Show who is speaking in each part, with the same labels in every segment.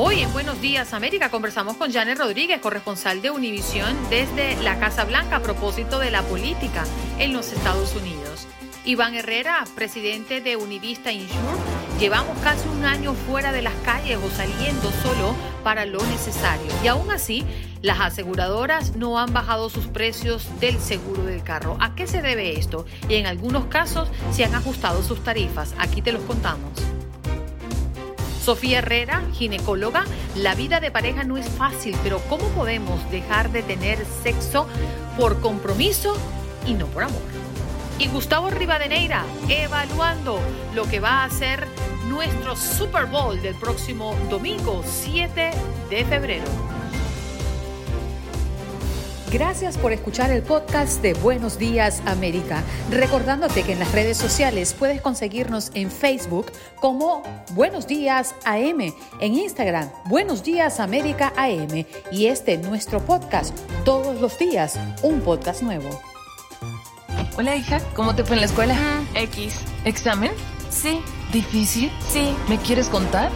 Speaker 1: Hoy en Buenos Días América conversamos con Janet Rodríguez, corresponsal de Univisión desde la Casa Blanca a propósito de la política en los Estados Unidos. Iván Herrera, presidente de Univista Insure, llevamos casi un año fuera de las calles o saliendo solo para lo necesario. Y aún así, las aseguradoras no han bajado sus precios del seguro del carro. ¿A qué se debe esto? Y en algunos casos se han ajustado sus tarifas. Aquí te los contamos. Sofía Herrera, ginecóloga, la vida de pareja no es fácil, pero ¿cómo podemos dejar de tener sexo por compromiso y no por amor? Y Gustavo Rivadeneira, evaluando lo que va a ser nuestro Super Bowl del próximo domingo 7 de febrero. Gracias por escuchar el podcast de Buenos Días América. Recordándote que en las redes sociales puedes conseguirnos en Facebook como Buenos Días AM, en Instagram Buenos Días América AM y este nuestro podcast todos los días, un podcast nuevo.
Speaker 2: Hola hija, ¿cómo te fue en la escuela?
Speaker 3: X.
Speaker 2: ¿Examen?
Speaker 3: Sí.
Speaker 2: ¿Difícil?
Speaker 3: Sí.
Speaker 2: ¿Me quieres contar?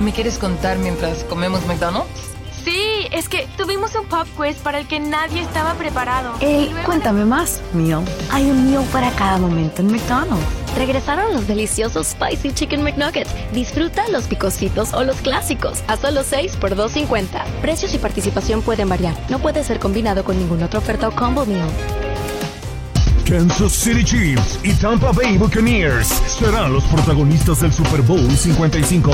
Speaker 2: ¿Me quieres contar mientras comemos McDonald's?
Speaker 3: Sí, es que tuvimos un pop quiz para el que nadie estaba preparado.
Speaker 4: Ey, cuéntame más, Meal. Hay un meal para cada momento en McDonald's.
Speaker 5: Regresaron los deliciosos Spicy Chicken McNuggets. Disfruta los picositos o los clásicos a solo 6 por 2.50. Precios y participación pueden variar. No puede ser combinado con ninguna otra oferta o combo meal.
Speaker 6: Kansas City Chiefs y Tampa Bay Buccaneers serán los protagonistas del Super Bowl 55.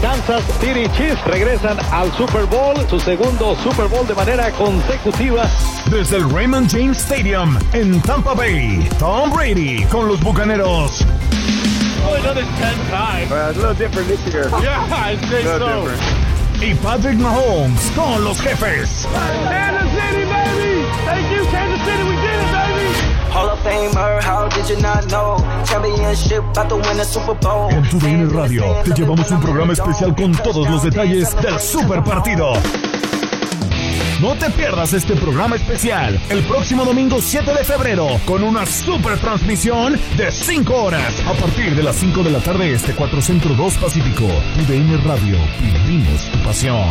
Speaker 7: Kansas City Chiefs regresan al Super Bowl, su segundo Super Bowl de manera consecutiva.
Speaker 6: Desde el Raymond James Stadium en Tampa Bay, Tom Brady con los Bucaneros.
Speaker 7: Oh, another 10 times.
Speaker 8: Uh, it's a little different this year.
Speaker 7: Yeah, I'd say so.
Speaker 8: different.
Speaker 6: Y Patrick Mahomes con los jefes.
Speaker 9: Hall of Famer, how did you not know? Championship, about to win a Super Bowl.
Speaker 6: En tu DN Radio te llevamos un programa especial con todos los detalles del super partido. No te pierdas este programa especial el próximo domingo 7 de febrero con una super transmisión de 5 horas a partir de las 5 de la tarde este 4 Centro 2 Pacífico. Tu DN Radio, vivimos tu pasión.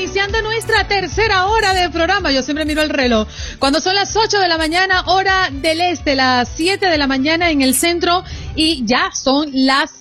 Speaker 1: Iniciando nuestra tercera hora de programa. Yo siempre miro el reloj. Cuando son las 8 de la mañana, hora del este, las 7 de la mañana en el centro y ya son las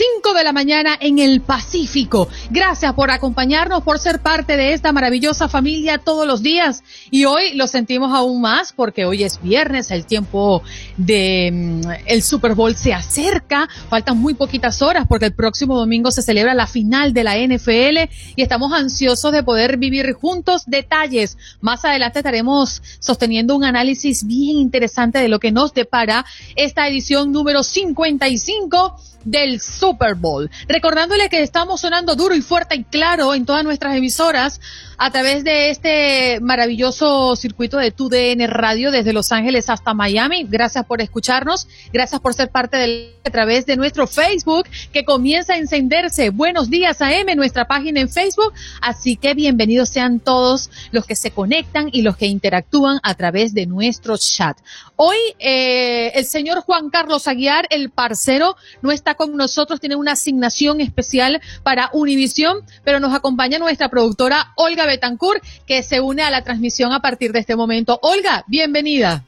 Speaker 1: 5 de la mañana en el Pacífico. Gracias por acompañarnos, por ser parte de esta maravillosa familia todos los días. Y hoy lo sentimos aún más porque hoy es viernes, el tiempo de mm, el Super Bowl se acerca. Faltan muy poquitas horas porque el próximo domingo se celebra la final de la NFL y estamos ansiosos de poder vivir juntos detalles. Más adelante estaremos sosteniendo un análisis bien interesante de lo que nos depara esta edición número 55 del Super Bowl. Recordándole que estamos sonando duro y fuerte y claro en todas nuestras emisoras a través de este maravilloso circuito de TUDN Radio desde Los Ángeles hasta Miami. Gracias por escucharnos, gracias por ser parte del a través de nuestro Facebook que comienza a encenderse. Buenos días AM, nuestra página en Facebook. Así que bienvenidos sean todos los que se conectan y los que interactúan a través de nuestro chat. Hoy eh, el señor Juan Carlos Aguiar, el parcero, no está con nosotros, tiene una asignación especial para Univisión, pero nos acompaña nuestra productora Olga Betancourt, que se une a la transmisión a partir de este momento. Olga, bienvenida.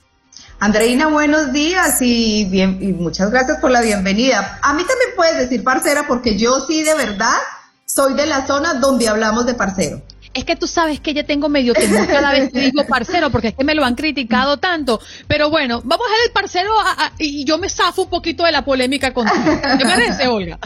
Speaker 10: Andreina, buenos días y, bien, y muchas gracias por la bienvenida. A mí también puedes decir parcera porque yo sí de verdad soy de la zona donde hablamos de parcero
Speaker 1: es que tú sabes que ya tengo medio temor cada vez que digo parcero, porque es que me lo han criticado tanto. Pero bueno, vamos a ver el parcero y yo me zafo un poquito de la polémica contigo. ¿Te parece, Olga?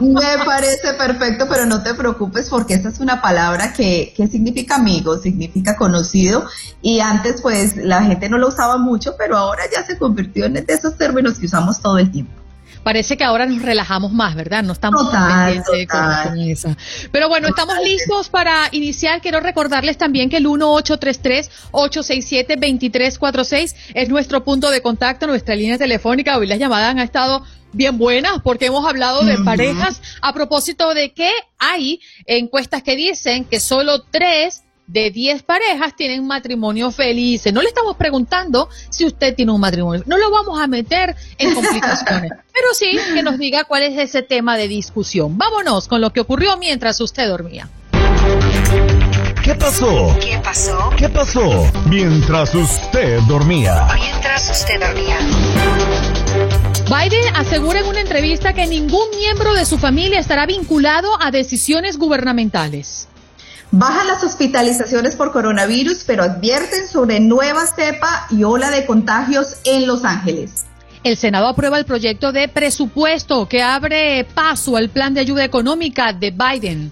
Speaker 10: me parece perfecto, pero no te preocupes porque esa es una palabra que, que significa amigo, significa conocido y antes pues la gente no lo usaba mucho, pero ahora ya se convirtió en de esos términos que usamos todo el tiempo
Speaker 1: parece que ahora nos relajamos más, ¿verdad? No estamos
Speaker 10: total, total.
Speaker 1: Con, esa. Pero bueno, estamos listos para iniciar. Quiero recordarles también que el 1833-867-2346 es nuestro punto de contacto, nuestra línea telefónica. Hoy las llamadas han estado bien buenas porque hemos hablado de parejas a propósito de que hay encuestas que dicen que solo tres de 10 parejas tienen matrimonio felices. No le estamos preguntando si usted tiene un matrimonio. No lo vamos a meter en complicaciones, pero sí que nos diga cuál es ese tema de discusión. Vámonos con lo que ocurrió mientras usted dormía.
Speaker 6: ¿Qué pasó?
Speaker 11: ¿Qué pasó?
Speaker 6: ¿Qué pasó? Mientras usted dormía.
Speaker 11: Mientras usted dormía.
Speaker 1: Biden asegura en una entrevista que ningún miembro de su familia estará vinculado a decisiones gubernamentales.
Speaker 10: Bajan las hospitalizaciones por coronavirus, pero advierten sobre nueva cepa y ola de contagios en Los Ángeles.
Speaker 1: El Senado aprueba el proyecto de presupuesto que abre paso al plan de ayuda económica de Biden.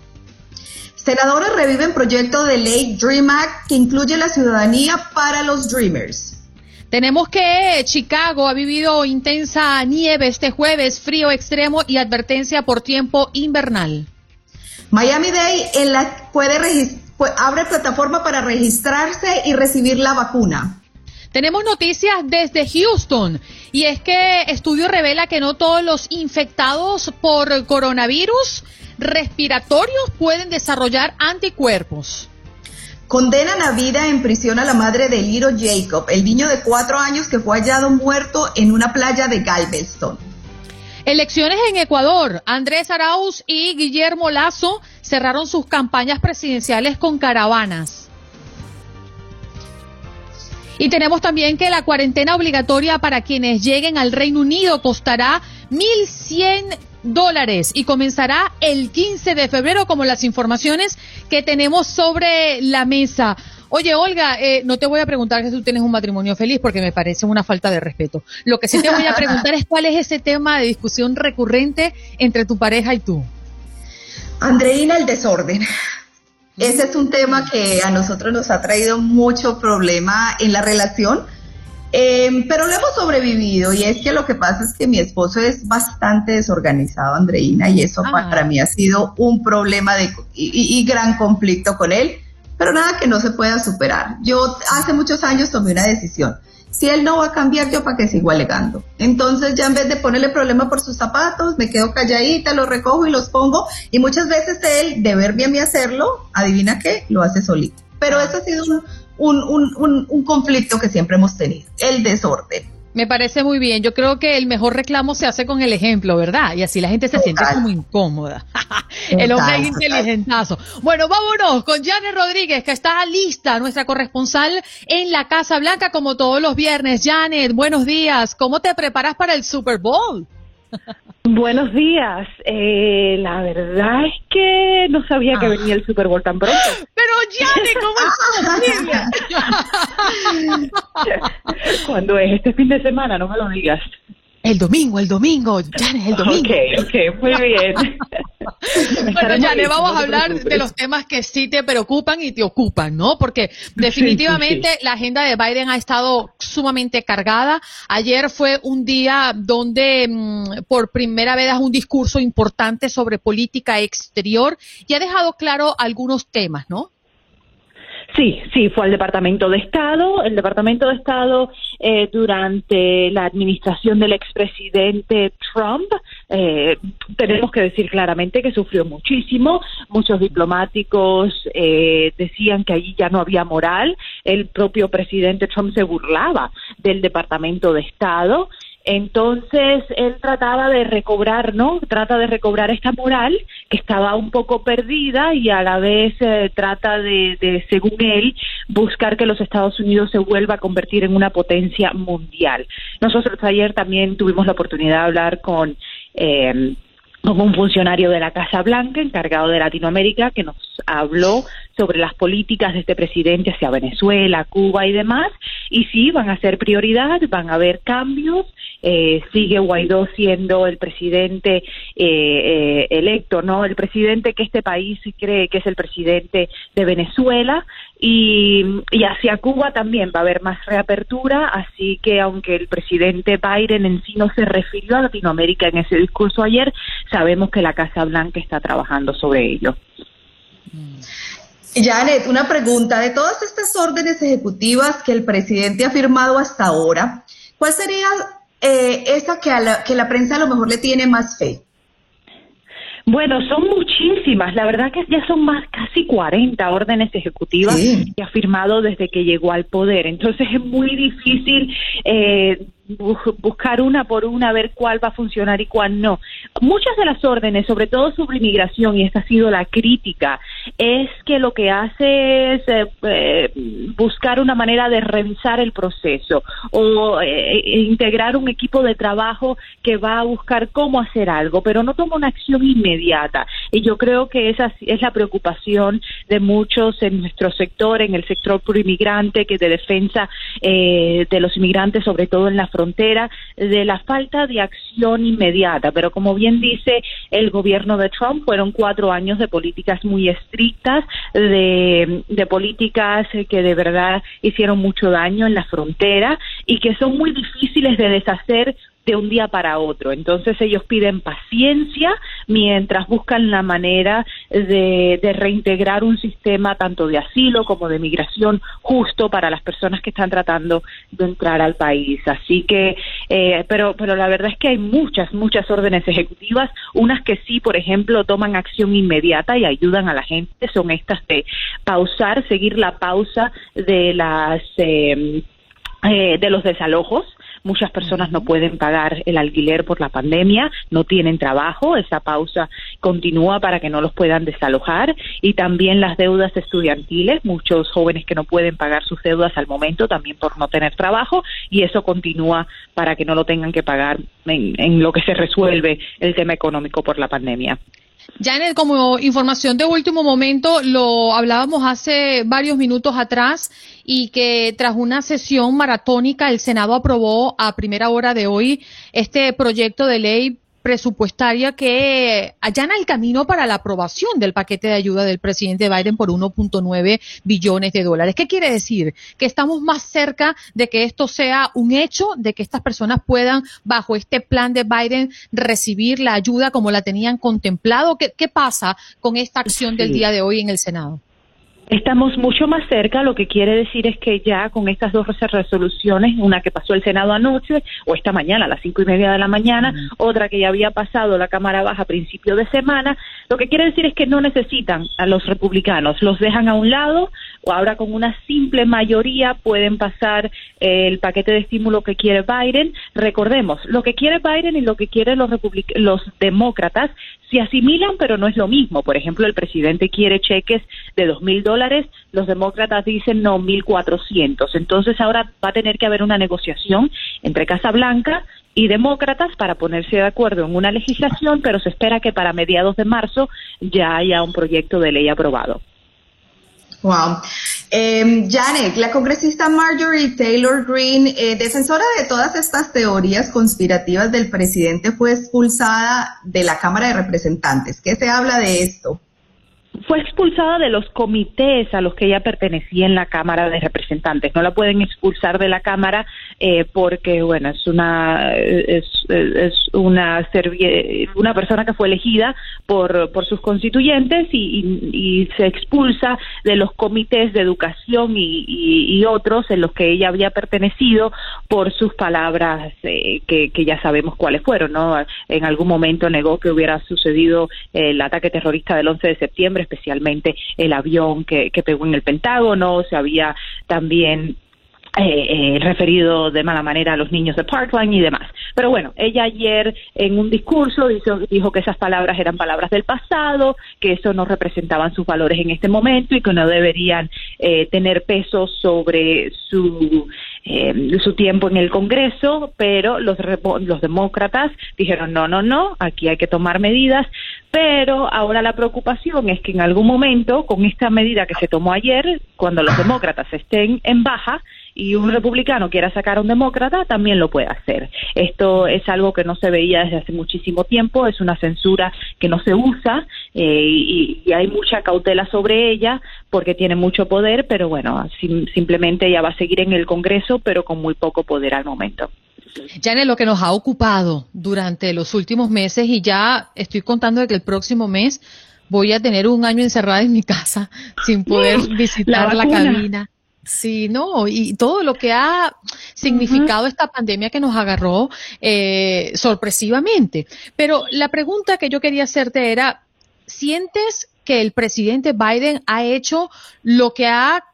Speaker 10: Senadores reviven proyecto de ley Dream Act que incluye la ciudadanía para los Dreamers.
Speaker 1: Tenemos que Chicago ha vivido intensa nieve este jueves, frío extremo y advertencia por tiempo invernal.
Speaker 10: Miami Day en la, puede abre plataforma para registrarse y recibir la vacuna.
Speaker 1: Tenemos noticias desde Houston y es que estudio revela que no todos los infectados por coronavirus respiratorios pueden desarrollar anticuerpos.
Speaker 10: Condenan a vida en prisión a la madre de Liro Jacob, el niño de cuatro años que fue hallado muerto en una playa de Galveston.
Speaker 1: Elecciones en Ecuador. Andrés Arauz y Guillermo Lazo cerraron sus campañas presidenciales con caravanas. Y tenemos también que la cuarentena obligatoria para quienes lleguen al Reino Unido costará 1.100 dólares y comenzará el 15 de febrero como las informaciones que tenemos sobre la mesa. Oye, Olga, eh, no te voy a preguntar si tú tienes un matrimonio feliz porque me parece una falta de respeto. Lo que sí te voy a preguntar es cuál es ese tema de discusión recurrente entre tu pareja y tú.
Speaker 10: Andreina, el desorden. Ese es un tema que a nosotros nos ha traído mucho problema en la relación, em, pero lo hemos sobrevivido y es que lo que pasa es que mi esposo es bastante desorganizado, Andreina, y eso para mí ha sido un problema de, y gran conflicto con él pero nada que no se pueda superar. Yo hace muchos años tomé una decisión. Si él no va a cambiar, yo para que sigo alegando. Entonces ya en vez de ponerle problema por sus zapatos, me quedo calladita, los recojo y los pongo. Y muchas veces él, de verme a mí hacerlo, adivina qué, lo hace solito. Pero eso ha sido un, un, un, un conflicto que siempre hemos tenido, el desorden.
Speaker 1: Me parece muy bien. Yo creo que el mejor reclamo se hace con el ejemplo, ¿verdad? Y así la gente se siente como incómoda. el hombre es inteligentazo. Bueno, vámonos con Janet Rodríguez, que está lista, nuestra corresponsal en la Casa Blanca, como todos los viernes. Janet, buenos días. ¿Cómo te preparas para el Super Bowl?
Speaker 12: Buenos días. Eh, la verdad es que no sabía que ah. venía el Super Bowl tan pronto.
Speaker 1: Pero Janet, ¿cómo
Speaker 12: es posible? Cuando es este fin de semana, no me lo digas.
Speaker 1: El domingo, el domingo, Janet, el domingo.
Speaker 12: Ok, ok, muy bien.
Speaker 1: bueno, ya le vamos a hablar de los temas que sí te preocupan y te ocupan, ¿no? Porque definitivamente la agenda de Biden ha estado sumamente cargada. Ayer fue un día donde mm, por primera vez un discurso importante sobre política exterior y ha dejado claro algunos temas, ¿no?
Speaker 12: Sí, sí, fue al Departamento de Estado. El Departamento de Estado eh, durante la administración del expresidente Trump, eh, tenemos que decir claramente que sufrió muchísimo. Muchos diplomáticos eh, decían que allí ya no había moral. El propio presidente Trump se burlaba del Departamento de Estado entonces él trataba de recobrar, ¿no? Trata de recobrar esta moral que estaba un poco perdida y a la vez eh, trata de, según él, buscar que los Estados Unidos se vuelva a convertir en una potencia mundial. Nosotros ayer también tuvimos la oportunidad de hablar con eh, con un funcionario de la Casa Blanca encargado de Latinoamérica que nos habló sobre las políticas de este presidente hacia Venezuela, Cuba y demás. Y sí, van a ser prioridad, van a haber cambios. Eh, sigue Guaidó siendo el presidente eh, eh, electo, ¿no? El presidente que este país cree que es el presidente de Venezuela. Y, hacia Cuba también va a haber más reapertura, así que aunque el presidente Biden en sí no se refirió a Latinoamérica en ese discurso ayer, sabemos que la Casa Blanca está trabajando sobre ello.
Speaker 10: Janet, una pregunta. De todas estas órdenes ejecutivas que el presidente ha firmado hasta ahora, ¿cuál sería eh, esa que, a la, que la prensa a lo mejor le tiene más fe?
Speaker 12: Bueno, son muchísimas. La verdad que ya son más casi 40 órdenes ejecutivas que ha firmado desde que llegó al poder. Entonces es muy difícil eh, buscar una por una, ver cuál va a funcionar y cuál no. Muchas de las órdenes, sobre todo sobre inmigración, y esta ha sido la crítica, es que lo que hace es eh, eh, buscar una manera de revisar el proceso o eh, integrar un equipo de trabajo que va a buscar cómo hacer algo, pero no toma una acción inmediata. Y yo creo que esa es la preocupación de muchos en nuestro sector, en el sector pro inmigrante, que de defensa de los inmigrantes, sobre todo en la frontera de la falta de acción inmediata. Pero como bien dice el gobierno de Trump, fueron cuatro años de políticas muy estrictas, de políticas que de verdad hicieron mucho daño en la frontera y que son muy difíciles de deshacer de un día para otro. Entonces ellos piden paciencia mientras buscan la manera de, reintegrar un sistema tanto de asilo como de migración justo para las personas que están tratando de entrar al país. Así que, eh, pero, pero la verdad es que hay muchas, muchas órdenes ejecutivas, unas que sí, por ejemplo, toman acción inmediata y ayudan a la gente, son estas de pausar, seguir la pausa de las eh, eh, de los desalojos Muchas personas no pueden pagar el alquiler por la pandemia, no tienen trabajo, esa pausa continúa para que no los puedan desalojar y también las deudas estudiantiles, muchos jóvenes que no pueden pagar sus deudas al momento también por no tener trabajo y eso continúa para que no lo tengan que pagar en, en lo que se resuelve el tema económico por la pandemia.
Speaker 1: Janet, como información de último momento, lo hablábamos hace varios minutos atrás y que tras una sesión maratónica el Senado aprobó a primera hora de hoy este proyecto de ley presupuestaria que allana el camino para la aprobación del paquete de ayuda del presidente Biden por 1.9 billones de dólares. ¿Qué quiere decir? Que estamos más cerca de que esto sea un hecho, de que estas personas puedan, bajo este plan de Biden, recibir la ayuda como la tenían contemplado. ¿Qué, qué pasa con esta acción del día de hoy en el Senado?
Speaker 12: Estamos mucho más cerca, lo que quiere decir es que ya con estas dos resoluciones, una que pasó el Senado anoche o esta mañana a las cinco y media de la mañana, otra que ya había pasado la Cámara Baja a principio de semana, lo que quiere decir es que no necesitan a los republicanos, los dejan a un lado o ahora con una simple mayoría pueden pasar el paquete de estímulo que quiere Biden. Recordemos, lo que quiere Biden y lo que quieren los, los demócratas se asimilan, pero no es lo mismo. Por ejemplo, el presidente quiere cheques de dos mil dólares, los demócratas dicen no, mil cuatrocientos. Entonces ahora va a tener que haber una negociación entre Casa Blanca y demócratas para ponerse de acuerdo en una legislación, pero se espera que para mediados de marzo ya haya un proyecto de ley aprobado.
Speaker 10: Wow. Eh, la congresista Marjorie Taylor Greene, eh, defensora de todas estas teorías conspirativas del presidente, fue expulsada de la Cámara de Representantes. ¿Qué se habla de esto?
Speaker 12: Fue expulsada de los comités a los que ella pertenecía en la Cámara de Representantes. No la pueden expulsar de la Cámara eh, porque, bueno, es una es, es una una persona que fue elegida por, por sus constituyentes y, y, se expulsa de los comités de educación y, y, otros en los que ella había pertenecido por sus palabras eh, que, que ya sabemos cuáles fueron, ¿no? En algún momento negó que hubiera sucedido el ataque terrorista del 11 de septiembre especialmente el avión que, que pegó en el Pentágono, se había también eh, eh, referido de mala manera a los niños de Parkland y demás. Pero bueno, ella ayer en un discurso dijo, que esas palabras eran palabras del pasado, que eso no representaban sus valores en este momento y que no deberían eh, tener peso sobre su eh, su tiempo en el Congreso, pero los, los demócratas dijeron no, no, no, aquí hay que tomar medidas, pero ahora la preocupación es que en algún momento, con esta medida que se tomó ayer, cuando los demócratas estén en baja, y un republicano quiera sacar a un demócrata, también lo puede hacer. Esto es algo que no se veía desde hace muchísimo tiempo, es una censura que no se usa eh, y, hay mucha cautela sobre ella porque tiene mucho poder, pero bueno, simplemente ella va a seguir en el Congreso, pero con muy poco poder al momento.
Speaker 1: Ya en lo que nos ha ocupado durante los últimos meses y ya estoy contando de que el próximo mes voy a tener un año encerrada en mi casa sin poder visitar la cabina. Sí, no, y todo lo que ha significado esta pandemia que nos agarró eh, sorpresivamente. Pero la pregunta que yo quería hacerte era, ¿sientes que el presidente Biden ha hecho lo que ha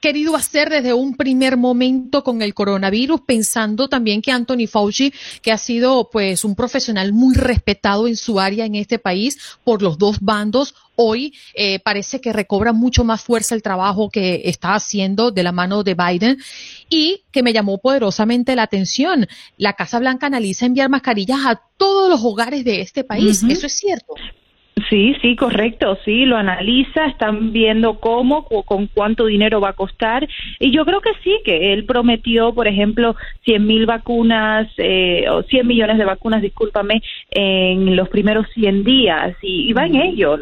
Speaker 1: querido hacer desde un primer momento con el coronavirus, pensando también que Anthony Fauci, que ha sido pues un profesional muy respetado en su área en este país por los dos bandos, hoy eh, parece que recobra mucho más fuerza el trabajo que está haciendo de la mano de Biden y que me llamó poderosamente la atención. La Casa Blanca analiza enviar mascarillas a todos los hogares de este país. ¿Eso es cierto?
Speaker 12: Sí, sí, correcto, sí, lo analiza, están viendo cómo, con cuánto dinero va a costar y yo creo que sí, que él prometió, por ejemplo, 100 mil vacunas eh, o 100 millones de vacunas, discúlpame, en los primeros 100 días y, va en ello.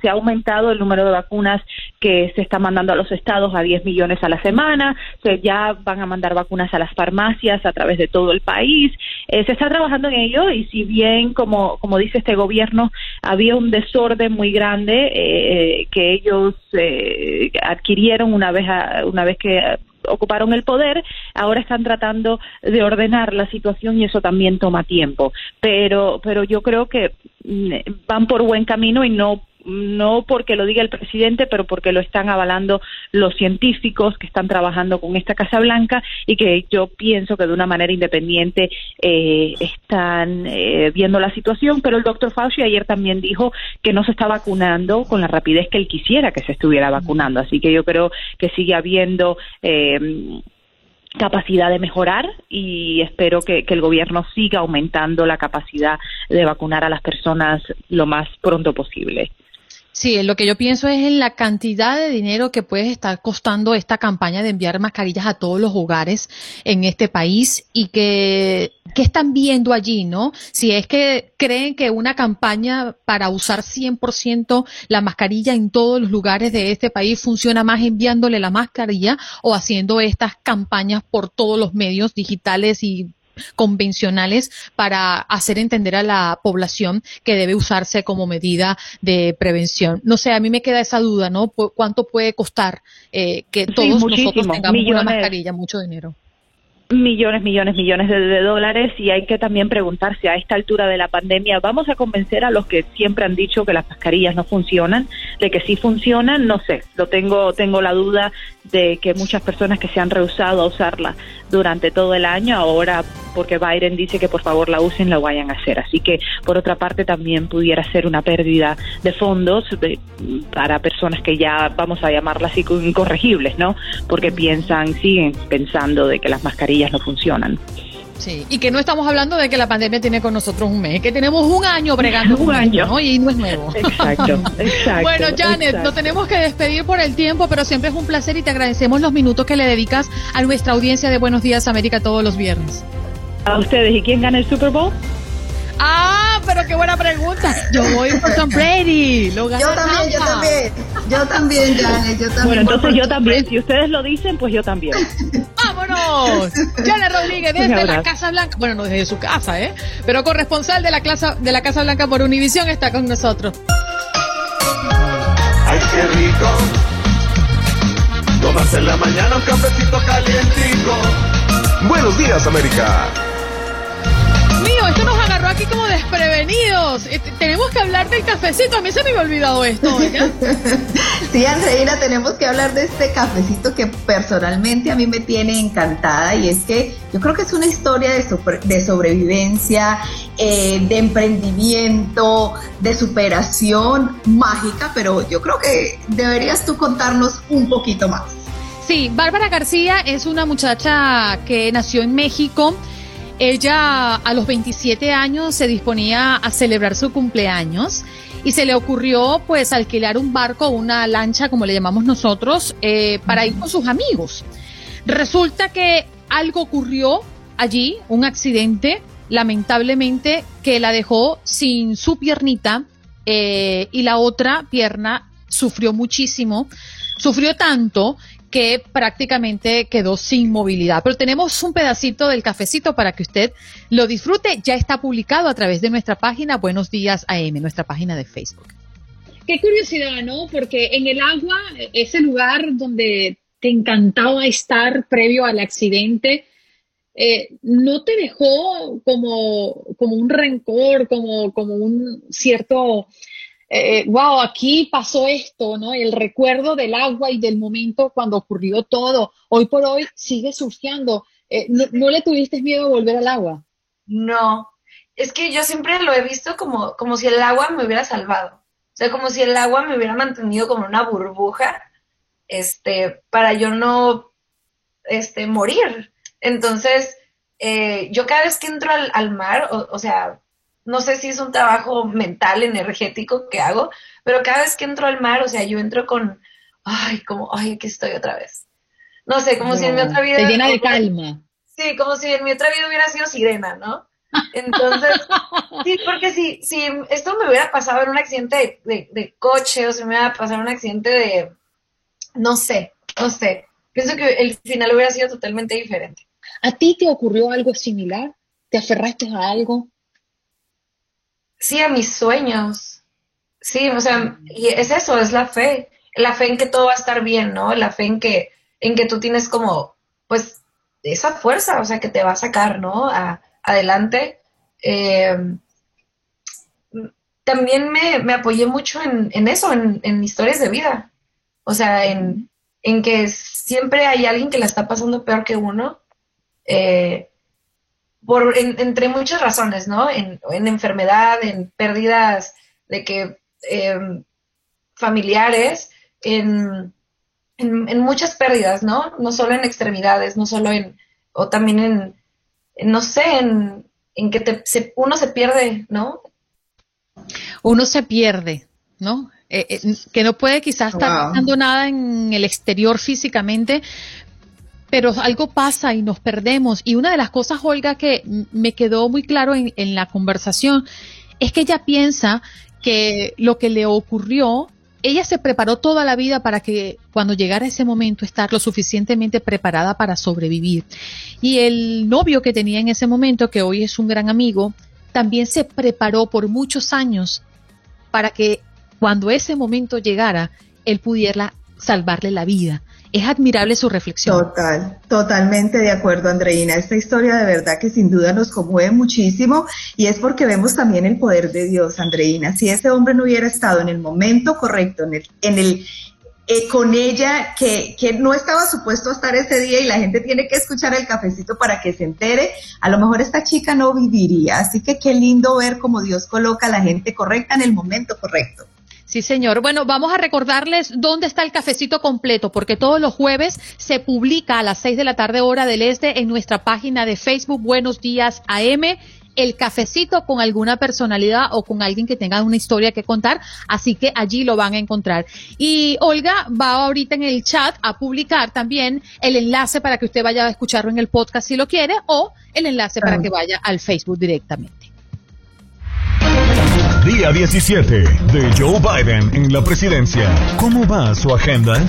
Speaker 12: Se ha aumentado el número de vacunas que se está mandando a los estados a 10 millones a la semana, se ya van a mandar vacunas a las farmacias a través de todo el país. Eh, se está trabajando en ello y si bien, como, como dice este gobierno, había un desorden muy grande eh, que ellos eh, adquirieron una vez una vez que ocuparon el poder, ahora están tratando de ordenar la situación y eso también toma tiempo. Pero, pero yo creo que mm, van por buen camino y no no porque lo diga el presidente, pero porque lo están avalando los científicos que están trabajando con esta Casa Blanca y que yo pienso que de una manera independiente eh, están eh, viendo la situación. Pero el doctor Fauci ayer también dijo que no se está vacunando con la rapidez que él quisiera que se estuviera vacunando. Así que yo creo que sigue habiendo. Eh, capacidad de mejorar y espero que, que, el gobierno siga aumentando la capacidad de vacunar a las personas lo más pronto posible.
Speaker 1: Sí, lo que yo pienso es en la cantidad de dinero que puede estar costando esta campaña de enviar mascarillas a todos los hogares en este país y que, ¿qué están viendo allí, no? Si es que creen que una campaña para usar 100% la mascarilla en todos los lugares de este país funciona más enviándole la mascarilla o haciendo estas campañas por todos los medios digitales y convencionales para hacer entender a la población que debe usarse como medida de prevención. No sé, a mí me queda esa duda, ¿no? ¿Cuánto puede costar eh, que todos nosotros tengamos una mascarilla? Mucho dinero
Speaker 12: millones, millones, millones de, dólares y hay que también preguntarse a esta altura de la pandemia, ¿vamos a convencer a los que siempre han dicho que las mascarillas no funcionan, de que sí funcionan? No sé, lo tengo, tengo la duda de que muchas personas que se han rehusado a usarla durante todo el año, ahora porque Biden dice que por favor la usen, lo vayan a hacer. Así que, por otra parte, también pudiera ser una pérdida de fondos para personas que ya vamos a llamarlas incorregibles, ¿no? Porque piensan, siguen pensando de que las mascarillas no funcionan.
Speaker 1: Sí, y que no estamos hablando de que la pandemia tiene con nosotros un mes, que tenemos un año bregando.
Speaker 12: un año.
Speaker 1: ¿no? Y no es nuevo.
Speaker 12: Exacto, exacto.
Speaker 1: bueno, Janet,
Speaker 12: exacto.
Speaker 1: nos tenemos que despedir por el tiempo, pero siempre es un placer y te agradecemos los minutos que le dedicas a nuestra audiencia de Buenos Días América todos los viernes.
Speaker 12: A ustedes, ¿y quién gana el Super Bowl?
Speaker 1: Ah, pero qué buena pregunta. Yo voy por Tom Brady. Lo gana
Speaker 10: Yo también, yo también. Yo también, Janet, yo también.
Speaker 12: Bueno, entonces yo también. Si ustedes lo dicen, pues yo también.
Speaker 1: Janet Rodríguez desde la. Casa Blanca. Bueno, no desde su casa, ¿eh? Pero corresponsal de la, clase, de la Casa Blanca por Univisión está con nosotros.
Speaker 11: Ay, qué rico. Tomarse en la mañana un cafecito calientico. Buenos días, América.
Speaker 1: Esto nos agarró aquí como desprevenidos. Eh, tenemos que hablar del cafecito. A mí se me había olvidado esto.
Speaker 10: Sí, Andreina, tenemos que hablar de este cafecito que personalmente a mí me tiene encantada y es que yo creo que es una historia de, sobre- de sobrevivencia, eh, de emprendimiento, de superación mágica, pero yo creo que deberías tú contarnos un poquito más.
Speaker 1: Sí, Bárbara García es una muchacha que nació en México. Ella a los 27 años se disponía a celebrar su cumpleaños y se le ocurrió pues alquilar un barco, una lancha como le llamamos nosotros, eh, para ir con sus amigos. Resulta que algo ocurrió allí, un accidente, lamentablemente, que la dejó sin su piernita eh, y la otra pierna sufrió muchísimo, sufrió tanto que prácticamente quedó sin movilidad. Pero tenemos un pedacito del cafecito para que usted lo disfrute. Ya está publicado a través de nuestra página Buenos Días AM, nuestra página de Facebook.
Speaker 13: Qué curiosidad, ¿no? Porque en el agua, ese lugar donde te encantaba estar previo al accidente, eh, no te dejó como, como un rencor, como, como un cierto, eh, wow, aquí pasó esto, ¿no? El recuerdo del agua y del momento cuando ocurrió todo. Hoy por hoy sigue surfeando. Eh, ¿no, le tuviste miedo a volver al agua?
Speaker 14: No, es que yo siempre lo he visto como, como si el agua me hubiera salvado. O sea, como si el agua me hubiera mantenido como una burbuja, este, para yo no, este, morir. Entonces, eh, yo cada vez que entro al, al mar, o, o sea, no sé si es un trabajo mental, energético que hago, pero cada vez que entro al mar, o sea, yo entro con, ay, como, ay, aquí estoy otra vez. No sé, como si en mi otra vida...
Speaker 13: Te llena de calma.
Speaker 14: Sí, como si en mi otra vida hubiera sido sirena, ¿no? Entonces, sí, porque si, si esto me hubiera pasado en un accidente de, de, de coche o si me hubiera pasado en un accidente de, no sé, no sé, pienso que el final hubiera sido totalmente diferente.
Speaker 13: ¿A ti te ocurrió algo similar? ¿Te aferraste a algo?
Speaker 14: Sí, a mis sueños. Sí, o sea, y es eso, es la fe, la fe en que todo va a estar bien, ¿no? La fe en que, en que tú tienes como, pues, esa fuerza, o sea, que te va a sacar, ¿no? A, adelante. Eh, también me, me, apoyé mucho en, en eso, en, en, historias de vida. O sea, en, en, que siempre hay alguien que la está pasando peor que uno. Eh, por, entre muchas razones, ¿no? En, enfermedad, en pérdidas de que eh, familiares, en, en, muchas pérdidas, ¿no? No solo en extremidades, no solo en, o también en, no sé, en, en que te, se, uno se pierde, ¿no?
Speaker 1: Uno se pierde, ¿no? Eh, eh, que no puede quizás estar
Speaker 10: Wow.
Speaker 1: pasando nada en el exterior físicamente, pero algo pasa y nos perdemos. Y una de las cosas, Olga, que me quedó muy claro en, en la conversación, es que ella piensa que lo que le ocurrió, ella se preparó toda la vida para que cuando llegara ese momento estar lo suficientemente preparada para sobrevivir. Y el novio que tenía en ese momento, que hoy es un gran amigo, también se preparó por muchos años para que cuando ese momento llegara, él pudiera salvarle la vida. Es admirable su reflexión.
Speaker 10: Total, totalmente de acuerdo, Andreina. Esta historia de verdad que sin duda nos conmueve muchísimo y es porque vemos también el poder de Dios, Andreina. Si ese hombre no hubiera estado en el momento correcto, en el, en el eh, con ella, que, que no estaba supuesto a estar ese día y la gente tiene que escuchar el cafecito para que se entere, a lo mejor esta chica no viviría. Así que qué lindo ver cómo Dios coloca a la gente correcta en el momento correcto.
Speaker 1: Sí, señor. Bueno, vamos a recordarles dónde está el cafecito completo, porque todos los jueves se publica a las seis de la tarde hora del este en nuestra página de Facebook Buenos Días AM el cafecito con alguna personalidad o con alguien que tenga una historia que contar, así que allí lo van a encontrar. Y Olga va ahorita en el chat a publicar también el enlace para que usted vaya a escucharlo en el podcast si lo quiere o el enlace para que vaya al Facebook directamente.
Speaker 6: Día 17 de Joe Biden en la presidencia. ¿Cómo va su agenda?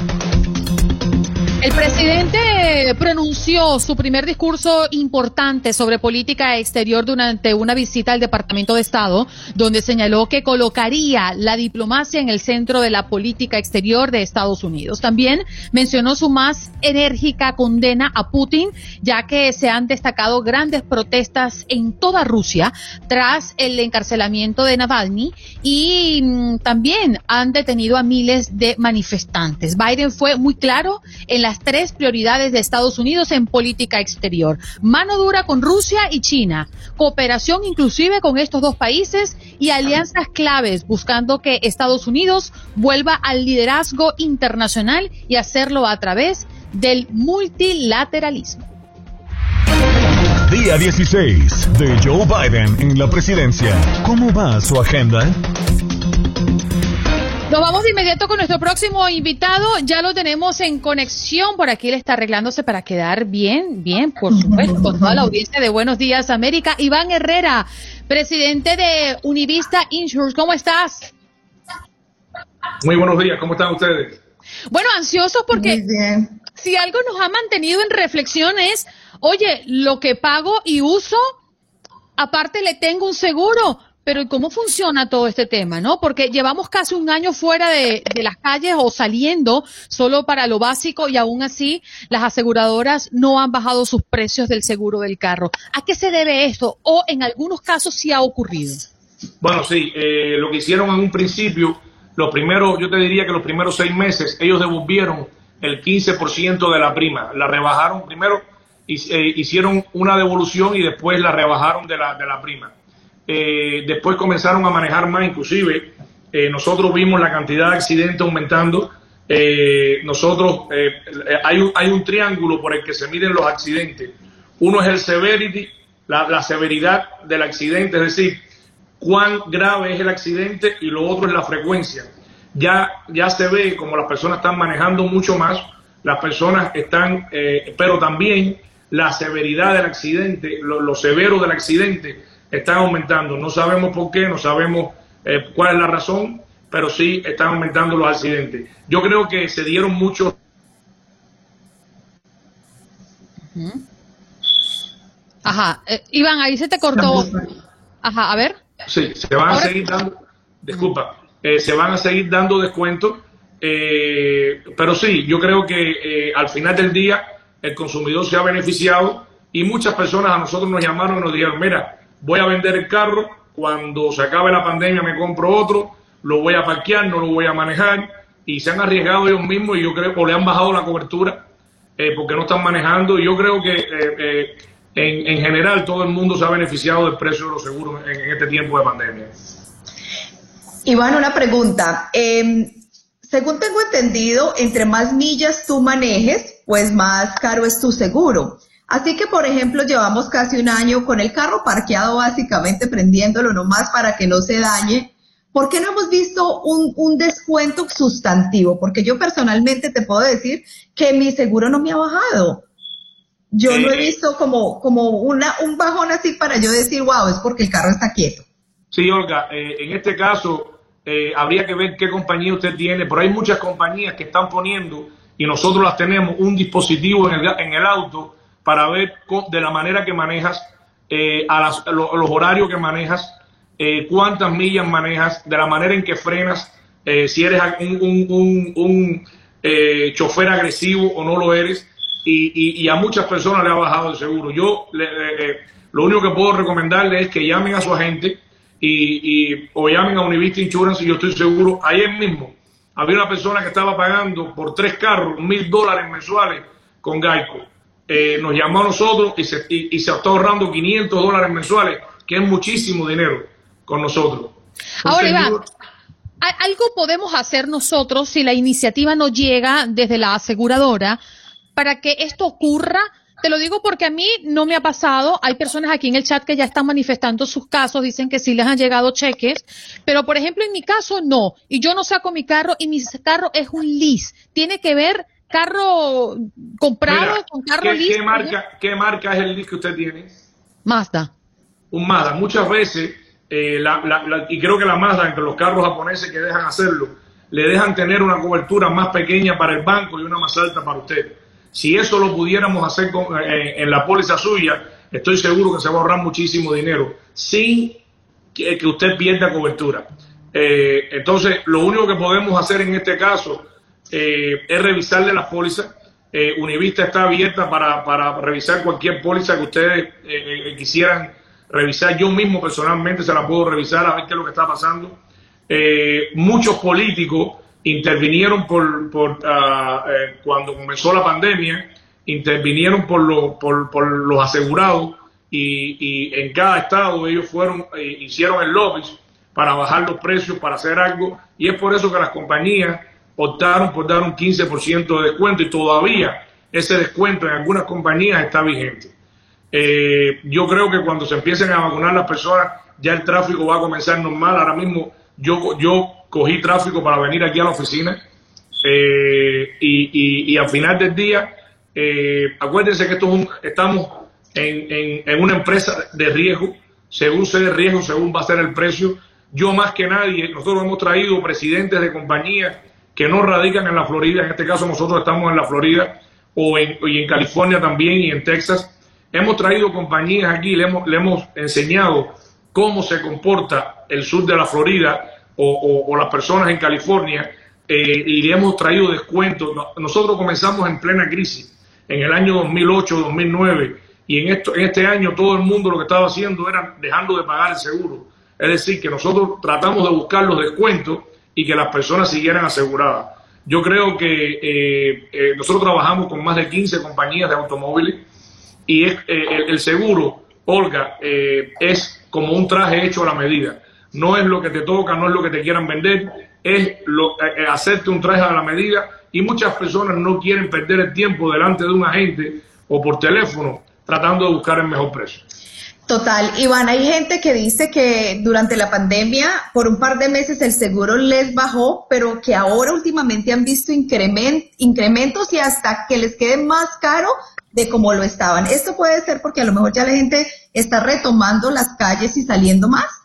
Speaker 1: El presidente pronunció su primer discurso importante sobre política exterior durante una visita al Departamento de Estado, donde señaló que colocaría la diplomacia en el centro de la política exterior de Estados Unidos. También mencionó su más enérgica condena a Putin, ya que se han destacado grandes protestas en toda Rusia tras el encarcelamiento de Navalny y mm, también han detenido a miles de manifestantes. Biden fue muy claro en la tres prioridades de Estados Unidos en política exterior. Mano dura con Rusia y China, cooperación inclusive con estos dos países y alianzas claves buscando que Estados Unidos vuelva al liderazgo internacional y hacerlo a través del multilateralismo.
Speaker 6: Día 16 de Joe Biden en la presidencia. ¿Cómo va su agenda?
Speaker 1: Nos vamos de inmediato con nuestro próximo invitado. Ya lo tenemos en conexión. Por aquí él está arreglándose para quedar bien, bien, por supuesto, con toda la audiencia de Buenos Días América. Iván Herrera, presidente de Univista Insurance. ¿Cómo estás?
Speaker 15: Muy buenos días. ¿Cómo están ustedes?
Speaker 1: Bueno, ansiosos porque si algo nos ha mantenido en reflexión es, oye, lo que pago y uso, aparte le tengo un seguro pero ¿y cómo funciona todo este tema, no? Porque llevamos casi un año fuera de, las calles o saliendo solo para lo básico y aún así las aseguradoras no han bajado sus precios del seguro del carro. ¿A qué se debe esto? O en algunos casos sí ha ocurrido.
Speaker 15: Bueno, sí, eh, lo que hicieron en un principio, los primeros, yo te diría que los primeros seis meses ellos devolvieron el 15% de la prima. La rebajaron primero, eh, hicieron una devolución y después la rebajaron de la, de la prima eh, después comenzaron a manejar más, inclusive eh, nosotros vimos la cantidad de accidentes aumentando. Eh, nosotros hay, un, hay un triángulo por el que se miden los accidentes. Uno es el severity, la, severidad del accidente, es decir, cuán grave es el accidente y lo otro es la frecuencia. Ya, ya se ve como las personas están manejando mucho más, las personas están, pero también la severidad del accidente, lo severo del accidente están aumentando. No sabemos por qué, no sabemos eh, cuál es la razón, pero sí están aumentando los accidentes. Yo creo que se dieron muchos.
Speaker 1: Ajá, eh, Iván, ahí se te cortó. Ajá, a ver.
Speaker 15: Sí, se van a seguir dando, disculpa, eh, se van a seguir dando descuentos, pero sí, yo creo que al final del día el consumidor se ha beneficiado y muchas personas a nosotros nos llamaron y nos dijeron, mira, voy a vender el carro, cuando se acabe la pandemia me compro otro, lo voy a parquear, no lo voy a manejar, y se han arriesgado ellos mismos y yo creo, o le han bajado la cobertura eh, porque no están manejando, yo creo que eh, eh, en, general todo el mundo se ha beneficiado del precio de los seguros en, este tiempo de pandemia.
Speaker 10: Iván, una pregunta. Em, según tengo entendido, entre más millas tú manejes, pues más caro es tu seguro. Así que, por ejemplo, llevamos casi un año con el carro parqueado básicamente prendiéndolo nomás para que no se dañe. ¿Por qué no hemos visto un, descuento sustantivo? Porque yo personalmente te puedo decir que mi seguro no me ha bajado. Yo no he visto como, como una, un bajón así para yo decir, wow, es porque el carro está quieto.
Speaker 15: Sí, Olga, eh, en este caso eh, habría que ver qué compañía usted tiene, pero hay muchas compañías que están poniendo, y nosotros las tenemos, un dispositivo en el, en el auto para ver de la manera que manejas, eh, a, los horarios que manejas, eh, cuántas millas manejas, de la manera en que frenas, eh, si eres un, chofer agresivo o no lo eres, y, a muchas personas le ha bajado el seguro. Yo lo único que puedo recomendarle es que llamen a su agente y, o llamen a Univista Insurance y yo estoy seguro, ayer mismo había una persona que estaba pagando por tres carros mil dólares mensuales con Geico eh, nos llamó a nosotros y se, y, se está ahorrando 500 dólares mensuales, que es muchísimo dinero con nosotros.
Speaker 1: Ahora, Iván, algo podemos hacer nosotros si la iniciativa no llega desde la aseguradora para que esto ocurra. Te lo digo porque a mí no me ha pasado. Hay personas aquí en el chat que ya están manifestando sus casos, dicen que sí les han llegado cheques, pero por ejemplo en mi caso no. Y yo no saco mi carro y mi carro es un lease. Tiene que ver carro comprado con carro
Speaker 15: ¿qué, ¿qué marca, ¿Qué marca es el lease que usted tiene?
Speaker 1: Mazda.
Speaker 15: Un Mazda. Muchas veces eh, y creo que la Mazda, entre los carros japoneses que dejan hacerlo, le dejan tener una cobertura más pequeña para el banco y una más alta para usted. Si eso lo pudiéramos hacer eh, en la póliza suya, estoy seguro que se va a ahorrar muchísimo dinero sin que, usted pierda cobertura. Eh, entonces, lo único que podemos hacer en este caso es revisarle las pólizas. Univista está abierta para, para, revisar cualquier póliza que ustedes quisieran revisar, yo mismo personalmente se la puedo revisar a ver qué es lo que está pasando. Eh, muchos políticos intervinieron por, por eh, cuando comenzó la pandemia, intervinieron por, lo, por, por los asegurados y, y, en cada estado ellos fueron, eh, hicieron el lobby para bajar los precios, para hacer algo, y es por eso que las compañías optaron por dar un 15% de descuento y todavía ese descuento en algunas compañías está vigente. Eh, yo creo que cuando se empiecen a vacunar las personas, ya el tráfico va a comenzar normal. Ahora mismo yo, yo cogí tráfico para venir aquí a la oficina eh, y, al final del día, eh, acuérdense que esto estamos en, en, una empresa de riesgo, según sea el riesgo, según va a ser el precio. Yo más que nadie, nosotros hemos traído presidentes de compañías que no radican en la Florida, en este caso nosotros estamos en la Florida o en, y en California también y en Texas Hemos traído compañías aquí, le hemos, le hemos enseñado cómo se comporta el sur de la Florida o, las personas en California eh, y le hemos traído descuentos. Nosotros comenzamos en plena crisis en el año 2008, 2009 y en, esto, en este año todo el mundo lo que estaba haciendo era dejando de pagar el seguro. Es decir, que nosotros tratamos de buscar los descuentos y que las personas siguieran aseguradas. Yo creo que eh, eh, nosotros trabajamos con más de 15 compañías de automóviles y eh, el, seguro, Olga, eh, es como un traje hecho a la medida. No es lo que te toca, no es lo que te quieran vender, es lo, hacerte un traje a la medida y muchas personas no quieren perder el tiempo delante de un agente o por teléfono tratando de buscar el mejor precio.
Speaker 10: Total, Iván, hay gente que dice que durante la pandemia por un par de meses el seguro les bajó, pero que ahora últimamente han visto incrementos y hasta que les quede más caro de cómo lo estaban. Esto puede ser porque a lo mejor ya la gente está retomando las calles y saliendo más.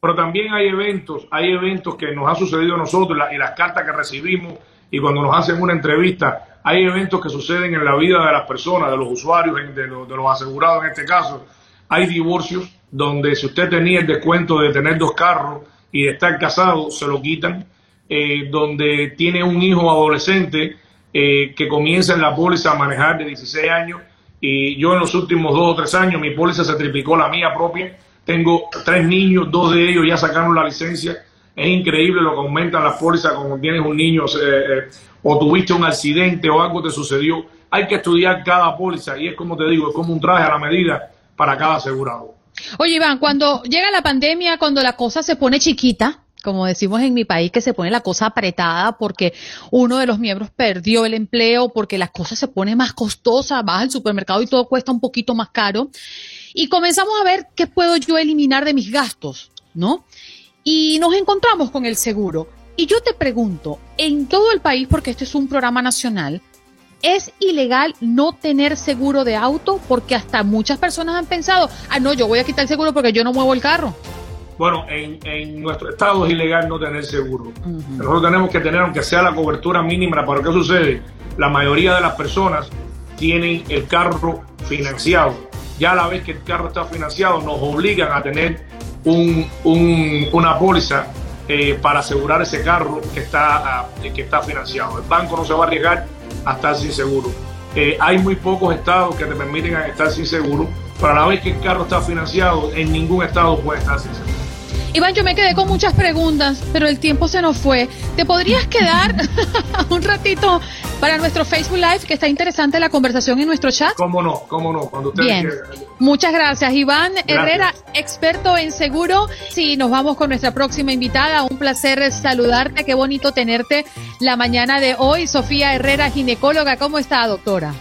Speaker 15: Pero también hay eventos, hay eventos que nos ha sucedido a nosotros y las cartas que recibimos y cuando nos hacen una entrevista, hay eventos que suceden en la vida de las personas, de los usuarios, de los, de los asegurados en este caso. Hay divorcios donde si usted tenía el descuento de tener dos carros y de estar casado, se lo quitan. Eh, donde tiene un hijo adolescente eh, que comienza en la póliza a manejar de 16 años y yo en los últimos dos o tres años mi póliza se triplicó la mía propia. Tengo tres niños, dos de ellos ya sacaron la licencia. Es increíble lo que aumentan las pólizas cuando tienes un niño eh, eh, o tuviste un accidente o algo te sucedió. Hay que estudiar cada póliza y es como te digo, es como un traje a la medida para cada asegurado.
Speaker 1: Oye Iván, cuando llega la pandemia, cuando la cosa se pone chiquita, como decimos en mi país, que se pone la cosa apretada porque uno de los miembros perdió el empleo, porque las cosas se pone más costosas, vas al supermercado y todo cuesta un poquito más caro. Y comenzamos a ver qué puedo yo eliminar de mis gastos, ¿no? Y nos encontramos con el seguro. Y yo te pregunto, en todo el país, porque este es un programa nacional, ¿es ilegal no tener seguro de auto? Porque hasta muchas personas han pensado, ah, no, yo voy a quitar el seguro porque yo no muevo el carro.
Speaker 15: Bueno, en, nuestro estado es ilegal no tener seguro. Nosotros tenemos que tener, aunque sea la cobertura mínima, ¿para qué sucede? La mayoría de las personas tienen el carro financiado. Ya a la vez que el carro está financiado, nos obligan a tener un, una póliza eh, para asegurar ese carro que está, ah, que está financiado. El banco no se va a arriesgar a estar sin seguro. Eh, hay muy pocos estados que te permiten estar sin seguro, pero a la vez que el carro está financiado, en ningún estado puede estar sin seguro.
Speaker 1: Iván, yo me quedé con muchas preguntas, pero el tiempo se nos fue. ¿Te podrías quedar un ratito para nuestro Facebook Live, que está interesante la conversación en nuestro chat?
Speaker 15: Cómo no, cómo no, cuando ustedes
Speaker 1: Bien, muchas gracias. Iván Herrera, experto en seguro. Sí, nos vamos con nuestra próxima invitada. Un placer saludarte, qué bonito tenerte la mañana de hoy. Sofía Herrera, ginecóloga, ¿cómo está, doctora?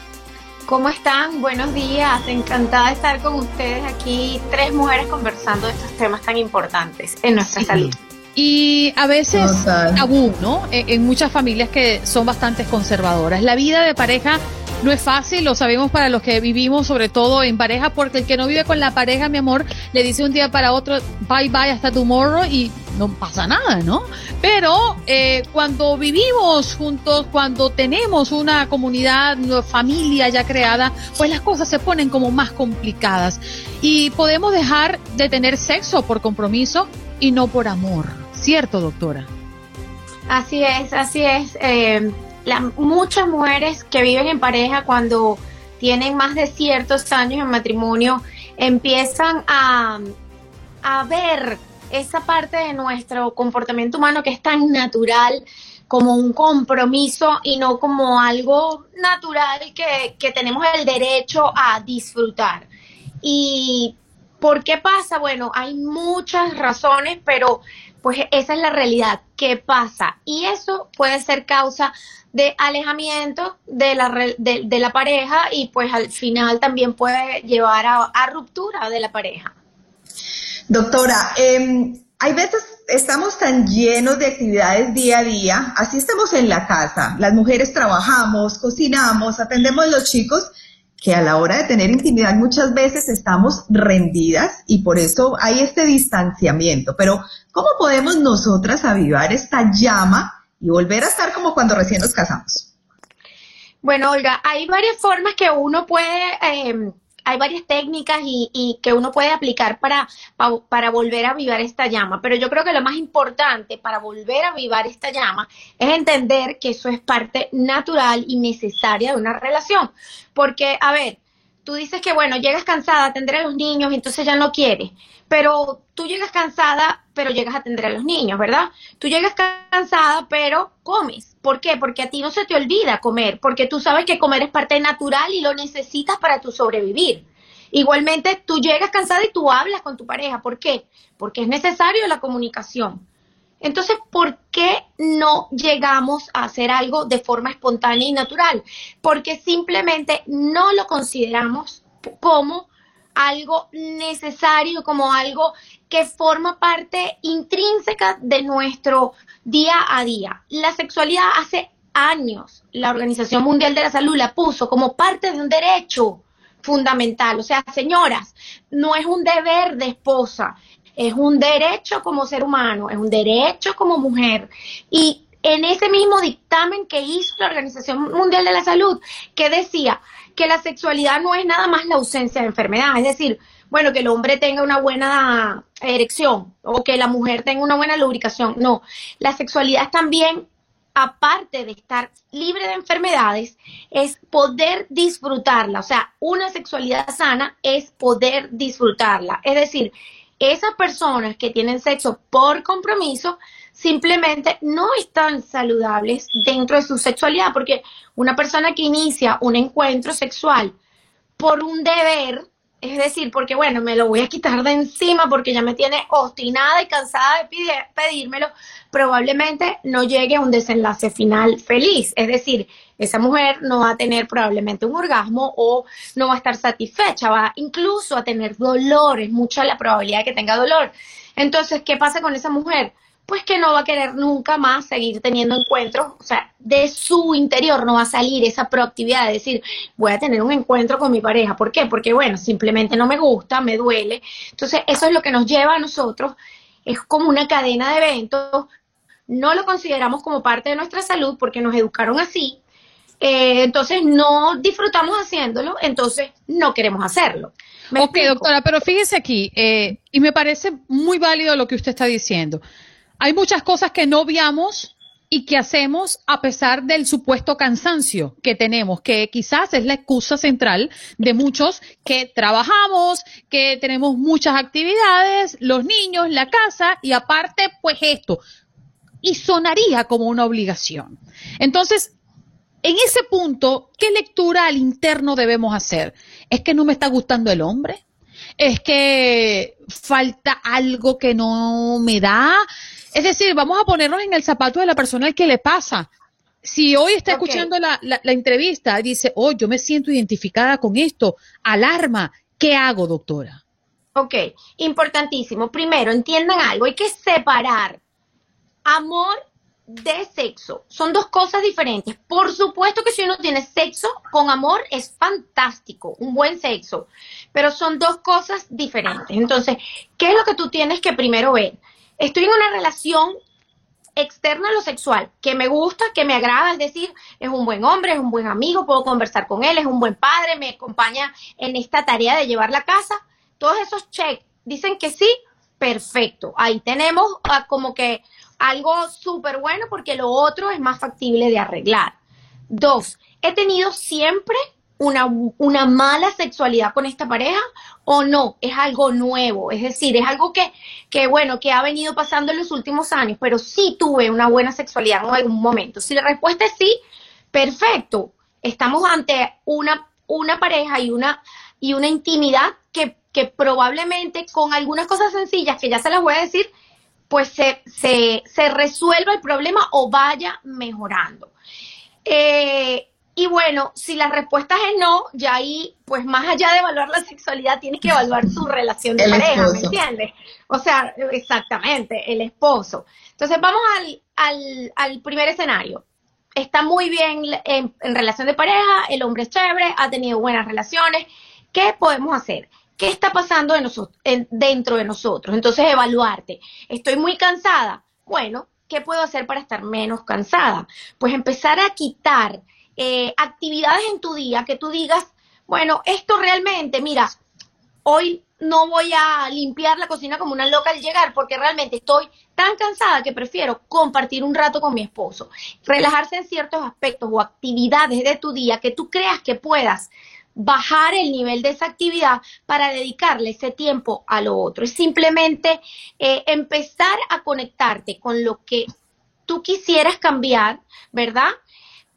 Speaker 16: ¿Cómo están? Buenos días. Encantada de estar con ustedes aquí, tres mujeres conversando de estos temas tan importantes en nuestra salud.
Speaker 1: Y a veces tabú, ¿no? En, en muchas familias que son bastante conservadoras. La vida de pareja no es fácil, lo sabemos para los que vivimos sobre todo en pareja, porque el que no vive con la pareja, mi amor, le dice un día para otro, bye bye hasta tomorrow y no pasa nada, ¿no? Pero eh, cuando vivimos juntos, cuando tenemos una comunidad, una familia ya creada, pues las cosas se ponen como más complicadas y podemos dejar de tener sexo por compromiso y no por amor, ¿cierto, doctora?
Speaker 16: Así es, así es. Eh, muchas mujeres que viven en pareja cuando tienen más de ciertos años en matrimonio empiezan a, a ver esa parte de nuestro comportamiento humano que es tan natural como un compromiso y no como algo natural que, que tenemos el derecho a disfrutar. ¿Y por qué pasa? Bueno, hay muchas razones, pero pues esa es la realidad. ¿Qué pasa? Y eso puede ser causa de alejamiento de la, de, la pareja y pues al final también puede llevar a, a ruptura de la pareja.
Speaker 10: Doctora, eh, hay veces estamos tan llenos de actividades día a día, así estamos en la casa, las mujeres trabajamos, cocinamos, atendemos los chicos, que a la hora de tener intimidad muchas veces estamos rendidas y por eso hay este distanciamiento. Pero, ¿cómo podemos nosotras avivar esta llama y volver a estar como cuando recién nos casamos?
Speaker 16: Bueno, Olga, hay varias formas que uno puede... Eh, hay varias técnicas y, y que uno puede aplicar para, para, volver a avivar esta llama, pero yo creo que lo más importante para volver a avivar esta llama es entender que eso es parte natural y necesaria de una relación. Porque, a ver, tú dices que, bueno, llegas cansada a atender a los niños entonces ya no quieres, pero tú llegas cansada, pero llegas a atender a los niños, ¿verdad? Tú llegas cansada, pero comes. ¿Por qué? Porque a ti no se te olvida comer, porque tú sabes que comer es parte natural y lo necesitas para tu sobrevivir. Igualmente, tú llegas cansada y tú hablas con tu pareja. ¿Por qué? Porque es necesario la comunicación. Entonces, ¿por qué no llegamos a hacer algo de forma espontánea y natural? Porque simplemente no lo consideramos como algo necesario, como algo que forma parte intrínseca de nuestro día a día. La sexualidad hace años, la Organización Mundial de la Salud la puso como parte de un derecho fundamental. O sea, señoras, no es un deber de esposa, es un derecho como ser humano, es un derecho como mujer. Y en ese mismo dictamen que hizo la Organización Mundial de la Salud, que decía que la sexualidad no es nada más la ausencia de enfermedad, es decir, bueno, que el hombre tenga una buena erección o que la mujer tenga una buena lubricación. No, la sexualidad también, aparte de estar libre de enfermedades, es poder disfrutarla. O sea, una sexualidad sana es poder disfrutarla. Es decir, esas personas que tienen sexo por compromiso simplemente no están saludables dentro de su sexualidad, porque una persona que inicia un encuentro sexual por un deber, es decir, porque bueno, me lo voy a quitar de encima porque ya me tiene obstinada y cansada de pedírmelo, probablemente no llegue a un desenlace final feliz. Es decir, esa mujer no va a tener probablemente un orgasmo o no va a estar satisfecha, va incluso a tener dolor, es mucha la probabilidad de que tenga dolor. Entonces, ¿qué pasa con esa mujer? Pues que no va a querer nunca más seguir teniendo encuentros, o sea, de su interior no va a salir esa proactividad de decir, voy a tener un encuentro con mi pareja. ¿Por qué? Porque, bueno, simplemente no me gusta, me duele. Entonces, eso es lo que nos lleva a nosotros, es como una cadena de eventos. No lo consideramos como parte de nuestra salud porque nos educaron así, eh, entonces no disfrutamos haciéndolo, entonces no queremos hacerlo.
Speaker 1: ¿Me ok, explico? doctora, pero fíjese aquí, eh, y me parece muy válido lo que usted está diciendo. Hay muchas cosas que no obviamos ¿Y qué hacemos a pesar del supuesto cansancio que tenemos? Que quizás es la excusa central de muchos que trabajamos, que tenemos muchas actividades, los niños, la casa y aparte, pues esto. Y sonaría como una obligación. Entonces, en ese punto, ¿qué lectura al interno debemos hacer? ¿Es que no me está gustando el hombre? ¿Es que falta algo que no me da? Es decir, vamos a ponernos en el zapato de la persona al que le pasa. Si hoy está escuchando la, la, entrevista y dice, oh, yo me siento identificada con esto, alarma, ¿qué hago, doctora?
Speaker 16: Ok, importantísimo. Primero, entiendan algo, hay que separar amor de sexo. Son dos cosas diferentes. Por supuesto que si uno tiene sexo con amor es fantástico, un buen sexo, pero son dos cosas diferentes. Entonces, ¿qué es lo que tú tienes que primero ver? estoy en una relación externa a lo sexual, que me gusta, que me agrada, es decir, es un buen hombre, es un buen amigo, puedo conversar con él, es un buen padre, me acompaña en esta tarea de llevar la casa. Todos esos checks dicen que sí, perfecto. Ahí tenemos ah, como que algo súper bueno porque lo otro es más factible de arreglar. Dos, he tenido siempre una, una mala sexualidad con esta pareja o no, es algo nuevo, es decir, es algo que, que, bueno, que ha venido pasando en los últimos años, pero sí tuve una buena sexualidad en algún momento. Si la respuesta es sí, perfecto, estamos ante una, una pareja y una, y una intimidad que, que probablemente con algunas cosas sencillas, que ya se las voy a decir, pues se, se, se resuelva el problema o vaya mejorando. Eh, y bueno, si la respuesta es no, ya ahí, pues más allá de evaluar la sexualidad, tienes que evaluar su relación de pareja, ¿me entiendes? O sea, exactamente, el esposo. Entonces vamos al, al, al primer escenario. Está muy bien en, relación de pareja, el hombre es chévere, ha tenido buenas relaciones. ¿Qué podemos hacer? ¿Qué está pasando dentro de nosotros? Entonces, evaluarte. Estoy muy cansada. Bueno, ¿qué puedo hacer para estar menos cansada? Pues empezar a quitar eh, actividades en tu día que tú digas, bueno, esto realmente, mira, hoy no voy a limpiar la cocina como una loca al llegar porque realmente estoy tan cansada que prefiero compartir un rato con mi esposo, relajarse en ciertos aspectos o actividades de tu día que tú creas que puedas bajar el nivel de esa actividad para dedicarle ese tiempo a lo otro. Es simplemente eh, empezar a conectarte con lo que tú quisieras cambiar, ¿verdad?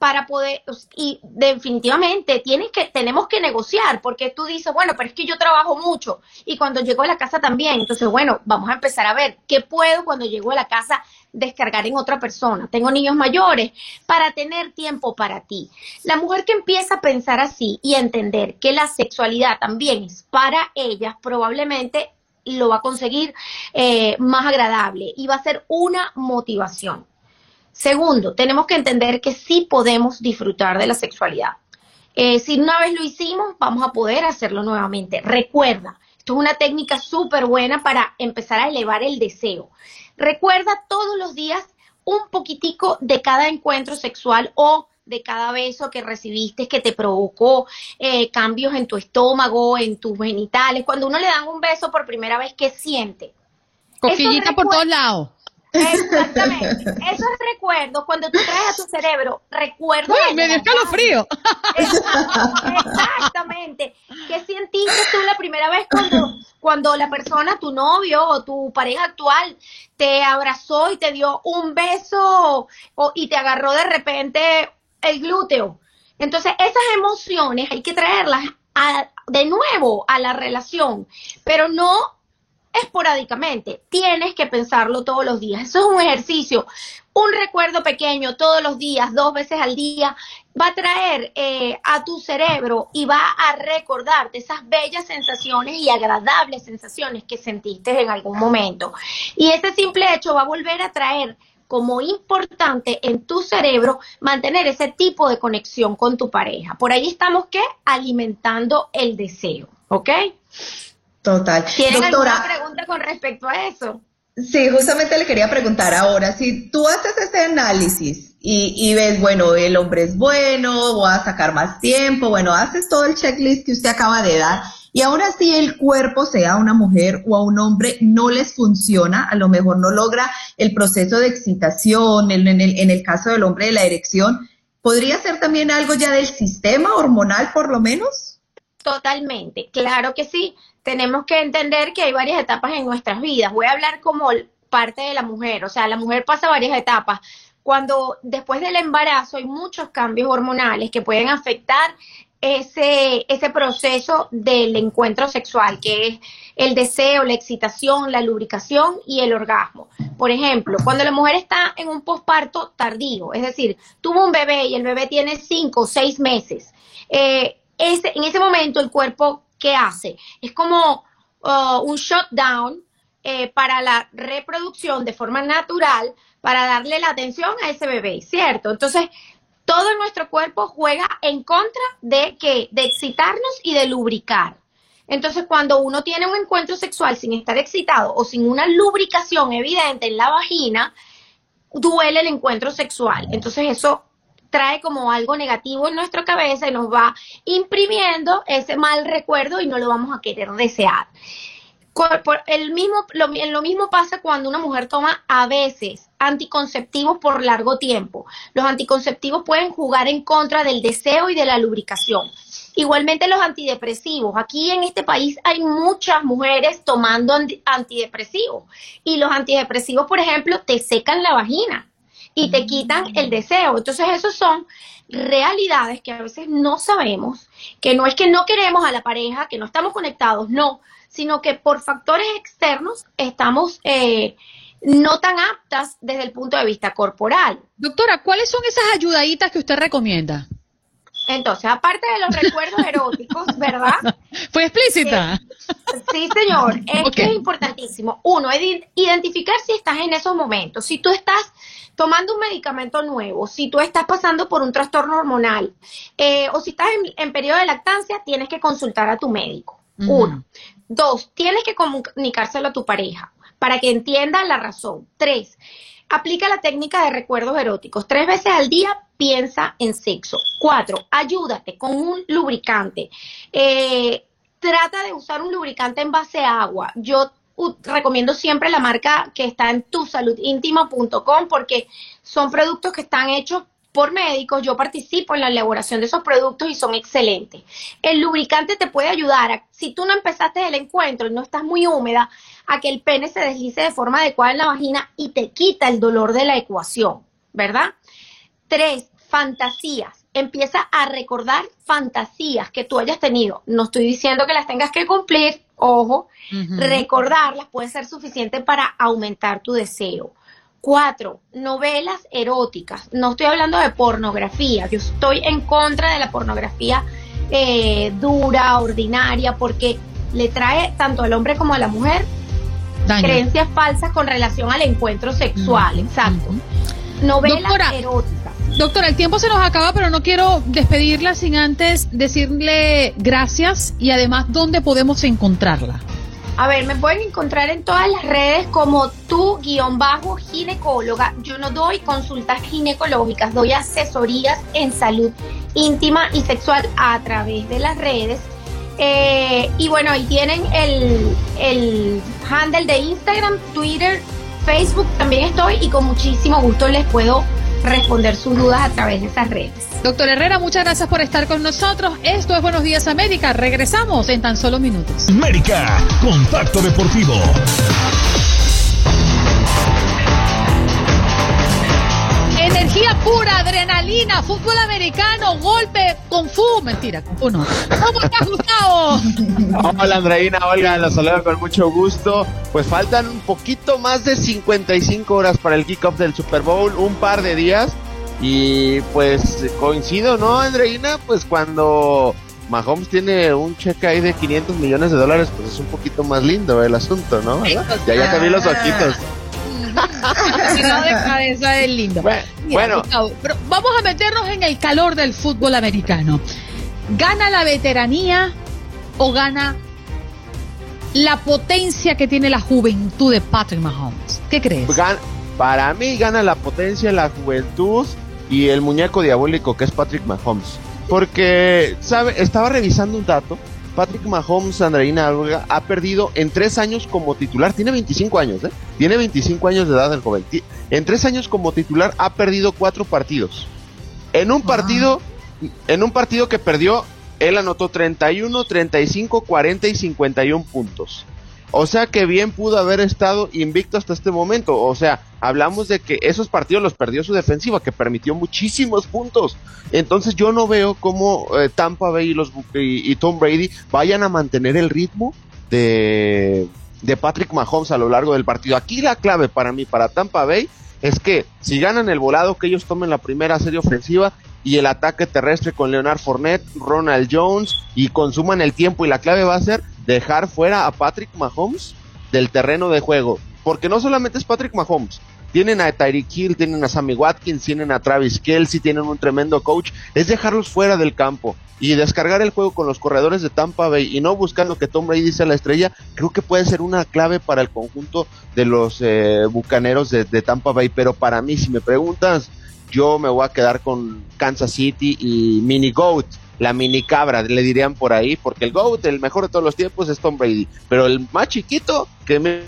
Speaker 16: para poder, y definitivamente tienes que, tenemos que negociar, porque tú dices, bueno, pero es que yo trabajo mucho y cuando llego a la casa también, entonces, bueno, vamos a empezar a ver qué puedo cuando llego a la casa descargar en otra persona. Tengo niños mayores para tener tiempo para ti. La mujer que empieza a pensar así y a entender que la sexualidad también es para ellas, probablemente lo va a conseguir eh, más agradable y va a ser una motivación. Segundo, tenemos que entender que sí podemos disfrutar de la sexualidad. Eh, si una vez lo hicimos, vamos a poder hacerlo nuevamente. Recuerda, esto es una técnica súper buena para empezar a elevar el deseo. Recuerda todos los días un poquitico de cada encuentro sexual o de cada beso que recibiste que te provocó eh, cambios en tu estómago, en tus genitales. Cuando uno le dan un beso por primera vez, ¿qué siente?
Speaker 1: Cosquillita por todos lados.
Speaker 16: Exactamente. Esos recuerdos, cuando tú traes a tu cerebro recuerdos.
Speaker 1: ¡Uy, me dio escalofrío!
Speaker 16: Exactamente. ¿Qué sentiste tú la primera vez cuando, cuando la persona, tu novio o tu pareja actual, te abrazó y te dio un beso o, y te agarró de repente el glúteo? Entonces, esas emociones hay que traerlas de nuevo a la relación, pero no esporádicamente. Tienes que pensarlo todos los días. Eso es un ejercicio. Un recuerdo pequeño todos los días, dos veces al día, va a traer eh, a tu cerebro y va a recordarte esas bellas sensaciones y agradables sensaciones que sentiste en algún momento. Y ese simple hecho va a volver a traer como importante en tu cerebro mantener ese tipo de conexión con tu pareja. Por ahí estamos que alimentando el deseo, ¿ok?
Speaker 10: Total.
Speaker 16: ¿Tienen alguna pregunta con respecto a eso?
Speaker 10: Sí, justamente le quería preguntar ahora, si tú haces ese análisis y, ves, bueno, el hombre es bueno, voy a sacar más tiempo, bueno, haces todo el checklist que usted acaba de dar, y aún así el cuerpo, sea una mujer o a un hombre, no les funciona, a lo mejor no logra el proceso de excitación, en, el, en el caso del hombre de la erección, ¿podría ser también algo ya del sistema hormonal por lo menos?
Speaker 16: Totalmente, claro que sí. Tenemos que entender que hay varias etapas en nuestras vidas. Voy a hablar como parte de la mujer, o sea, la mujer pasa varias etapas. Cuando después del embarazo hay muchos cambios hormonales que pueden afectar ese, ese proceso del encuentro sexual, que es el deseo, la excitación, la lubricación y el orgasmo. Por ejemplo, cuando la mujer está en un posparto tardío, es decir, tuvo un bebé y el bebé tiene cinco o seis meses, eh, en ese momento el cuerpo, ¿qué hace? Es como uh, un shutdown eh, para la reproducción de forma natural, para darle la atención a ese bebé, ¿cierto? Entonces, todo nuestro cuerpo juega en contra de que de excitarnos y de lubricar. Entonces, cuando uno tiene un encuentro sexual sin estar excitado o sin una lubricación evidente en la vagina, duele el encuentro sexual. Entonces, eso trae como algo negativo en nuestra cabeza y nos va imprimiendo ese mal recuerdo y no lo vamos a querer desear el mismo, lo, lo mismo pasa cuando una mujer toma a veces anticonceptivos por largo tiempo. Los anticonceptivos pueden jugar en contra del deseo y de la lubricación. Igualmente los antidepresivos. Aquí en este país hay muchas mujeres tomando antidepresivos. Y los antidepresivos, por ejemplo, te secan la vagina y te quitan el deseo. Entonces, esos son realidades que a veces no sabemos, que no es que no queremos a la pareja, que no estamos conectados, no, sino que por factores externos estamos eh, no tan aptas desde el punto de vista corporal.
Speaker 1: Doctora, ¿cuáles son esas ayudaditas que usted recomienda?
Speaker 16: Entonces, aparte de los recuerdos eróticos, ¿verdad?
Speaker 1: Fue explícita.
Speaker 16: Eh, sí, señor. Es que es importantísimo. Uno, identificar si estás en esos momentos. Si tú estás tomando un medicamento nuevo, si tú estás pasando por un trastorno hormonal eh, o si estás en, periodo de lactancia, tienes que consultar a tu médico. Uno. Dos, tienes que comunicárselo a tu pareja para que entienda la razón. Tres, aplica la técnica de recuerdos eróticos. Tres veces al día piensa en sexo. Cuatro, ayúdate con un lubricante. Eh, trata de usar un lubricante en base a agua. Yo recomiendo siempre la marca que está en tusaludintima.com porque son productos que están hechos por médicos, yo participo en la elaboración de esos productos y son excelentes. El lubricante te puede ayudar, si tú no empezaste el encuentro y no estás muy húmeda, a que el pene se deslice de forma adecuada en la vagina y te quita el dolor de la ecuación, ¿verdad? Tres, fantasías. Empieza a recordar fantasías que tú hayas tenido. No estoy diciendo que las tengas que cumplir, ojo, recordarlas puede ser suficiente para aumentar tu deseo. Cuatro, novelas eróticas. No estoy hablando de pornografía. Yo estoy en contra de la pornografía eh, dura, ordinaria, porque le trae tanto al hombre como a la mujer creencias falsas con relación al encuentro sexual. Exacto. Novelas eróticas.
Speaker 1: Doctora, el tiempo se nos acaba, pero no quiero despedirla sin antes decirle gracias y además dónde podemos encontrarla.
Speaker 16: A ver, me pueden encontrar en todas las redes como tu guion bajo ginecóloga. Yo no doy consultas ginecológicas, doy asesorías en salud íntima y sexual a través de las redes. Eh, y bueno, ahí tienen el, el handle de Instagram, Twitter, Facebook, también estoy y con muchísimo gusto les puedo responder sus dudas a través de esas redes.
Speaker 1: Doctor Herrera, muchas gracias por estar con nosotros. Esto es Buenos Días América. Regresamos en tan solo minutos.
Speaker 6: América, Contacto Deportivo.
Speaker 1: Energía pura, adrenalina, fútbol americano, golpe, con fu. Mentira, con fu no. ¿Cómo estás, Gustavo?
Speaker 17: Hola, Andreina. Olga, los saludo con mucho gusto. Pues faltan un poquito más de 55 horas para el kickoff del Super Bowl, un par de días. Y pues coincido, ¿no, Andreina? Pues cuando Mahomes tiene un cheque ahí de 500 millones de dólares, pues es un poquito más lindo el asunto, ¿no? Ya, ya te vi los ojitos.
Speaker 1: no deja de eso es lindo. Bueno, pero vamos a meternos en el calor del fútbol americano. ¿Gana la veteranía o gana la potencia que tiene la juventud de Patrick Mahomes? ¿Qué crees?
Speaker 17: para mí gana la potencia, la juventud y el muñeco diabólico que es Patrick Mahomes. Porque, ¿sabe? Estaba revisando un dato Patrick Mahomes, Andreina ha perdido en tres años como titular. Tiene 25 años, ¿eh? Tiene 25 años de edad el joven. En tres años como titular ha perdido cuatro partidos. En un partido, en un partido que perdió, él anotó 31, 35, 40 y 51 puntos. O sea que bien pudo haber estado invicto hasta este momento. O sea, hablamos de que esos partidos los perdió su defensiva, que permitió muchísimos puntos. Entonces yo no veo cómo eh, Tampa Bay y, los, y, Tom Brady vayan a mantener el ritmo de, de Patrick Mahomes a lo largo del partido. Aquí la clave para mí, para Tampa Bay, es que si ganan el volado, que ellos tomen la primera serie ofensiva y el ataque terrestre con Leonard Fournette, Ronald Jones y consuman el tiempo y la clave va a ser dejar fuera a Patrick Mahomes del terreno de juego. Porque no solamente es Patrick Mahomes, tienen a Tyreek Hill, tienen a Sammy Watkins, tienen a Travis Kelsey, tienen un tremendo coach. Es dejarlos fuera del campo y descargar el juego con los corredores de Tampa Bay y no buscando que Tom Brady sea la estrella, creo que puede ser una clave para el conjunto de los eh, bucaneros de, de Tampa Bay. Pero para mí, si me preguntas, yo me voy a quedar con Kansas City y Mini Goat la mini cabra, le dirían por ahí, porque el GOAT, el mejor de todos los tiempos, es Tom Brady. Pero el más chiquito, que me.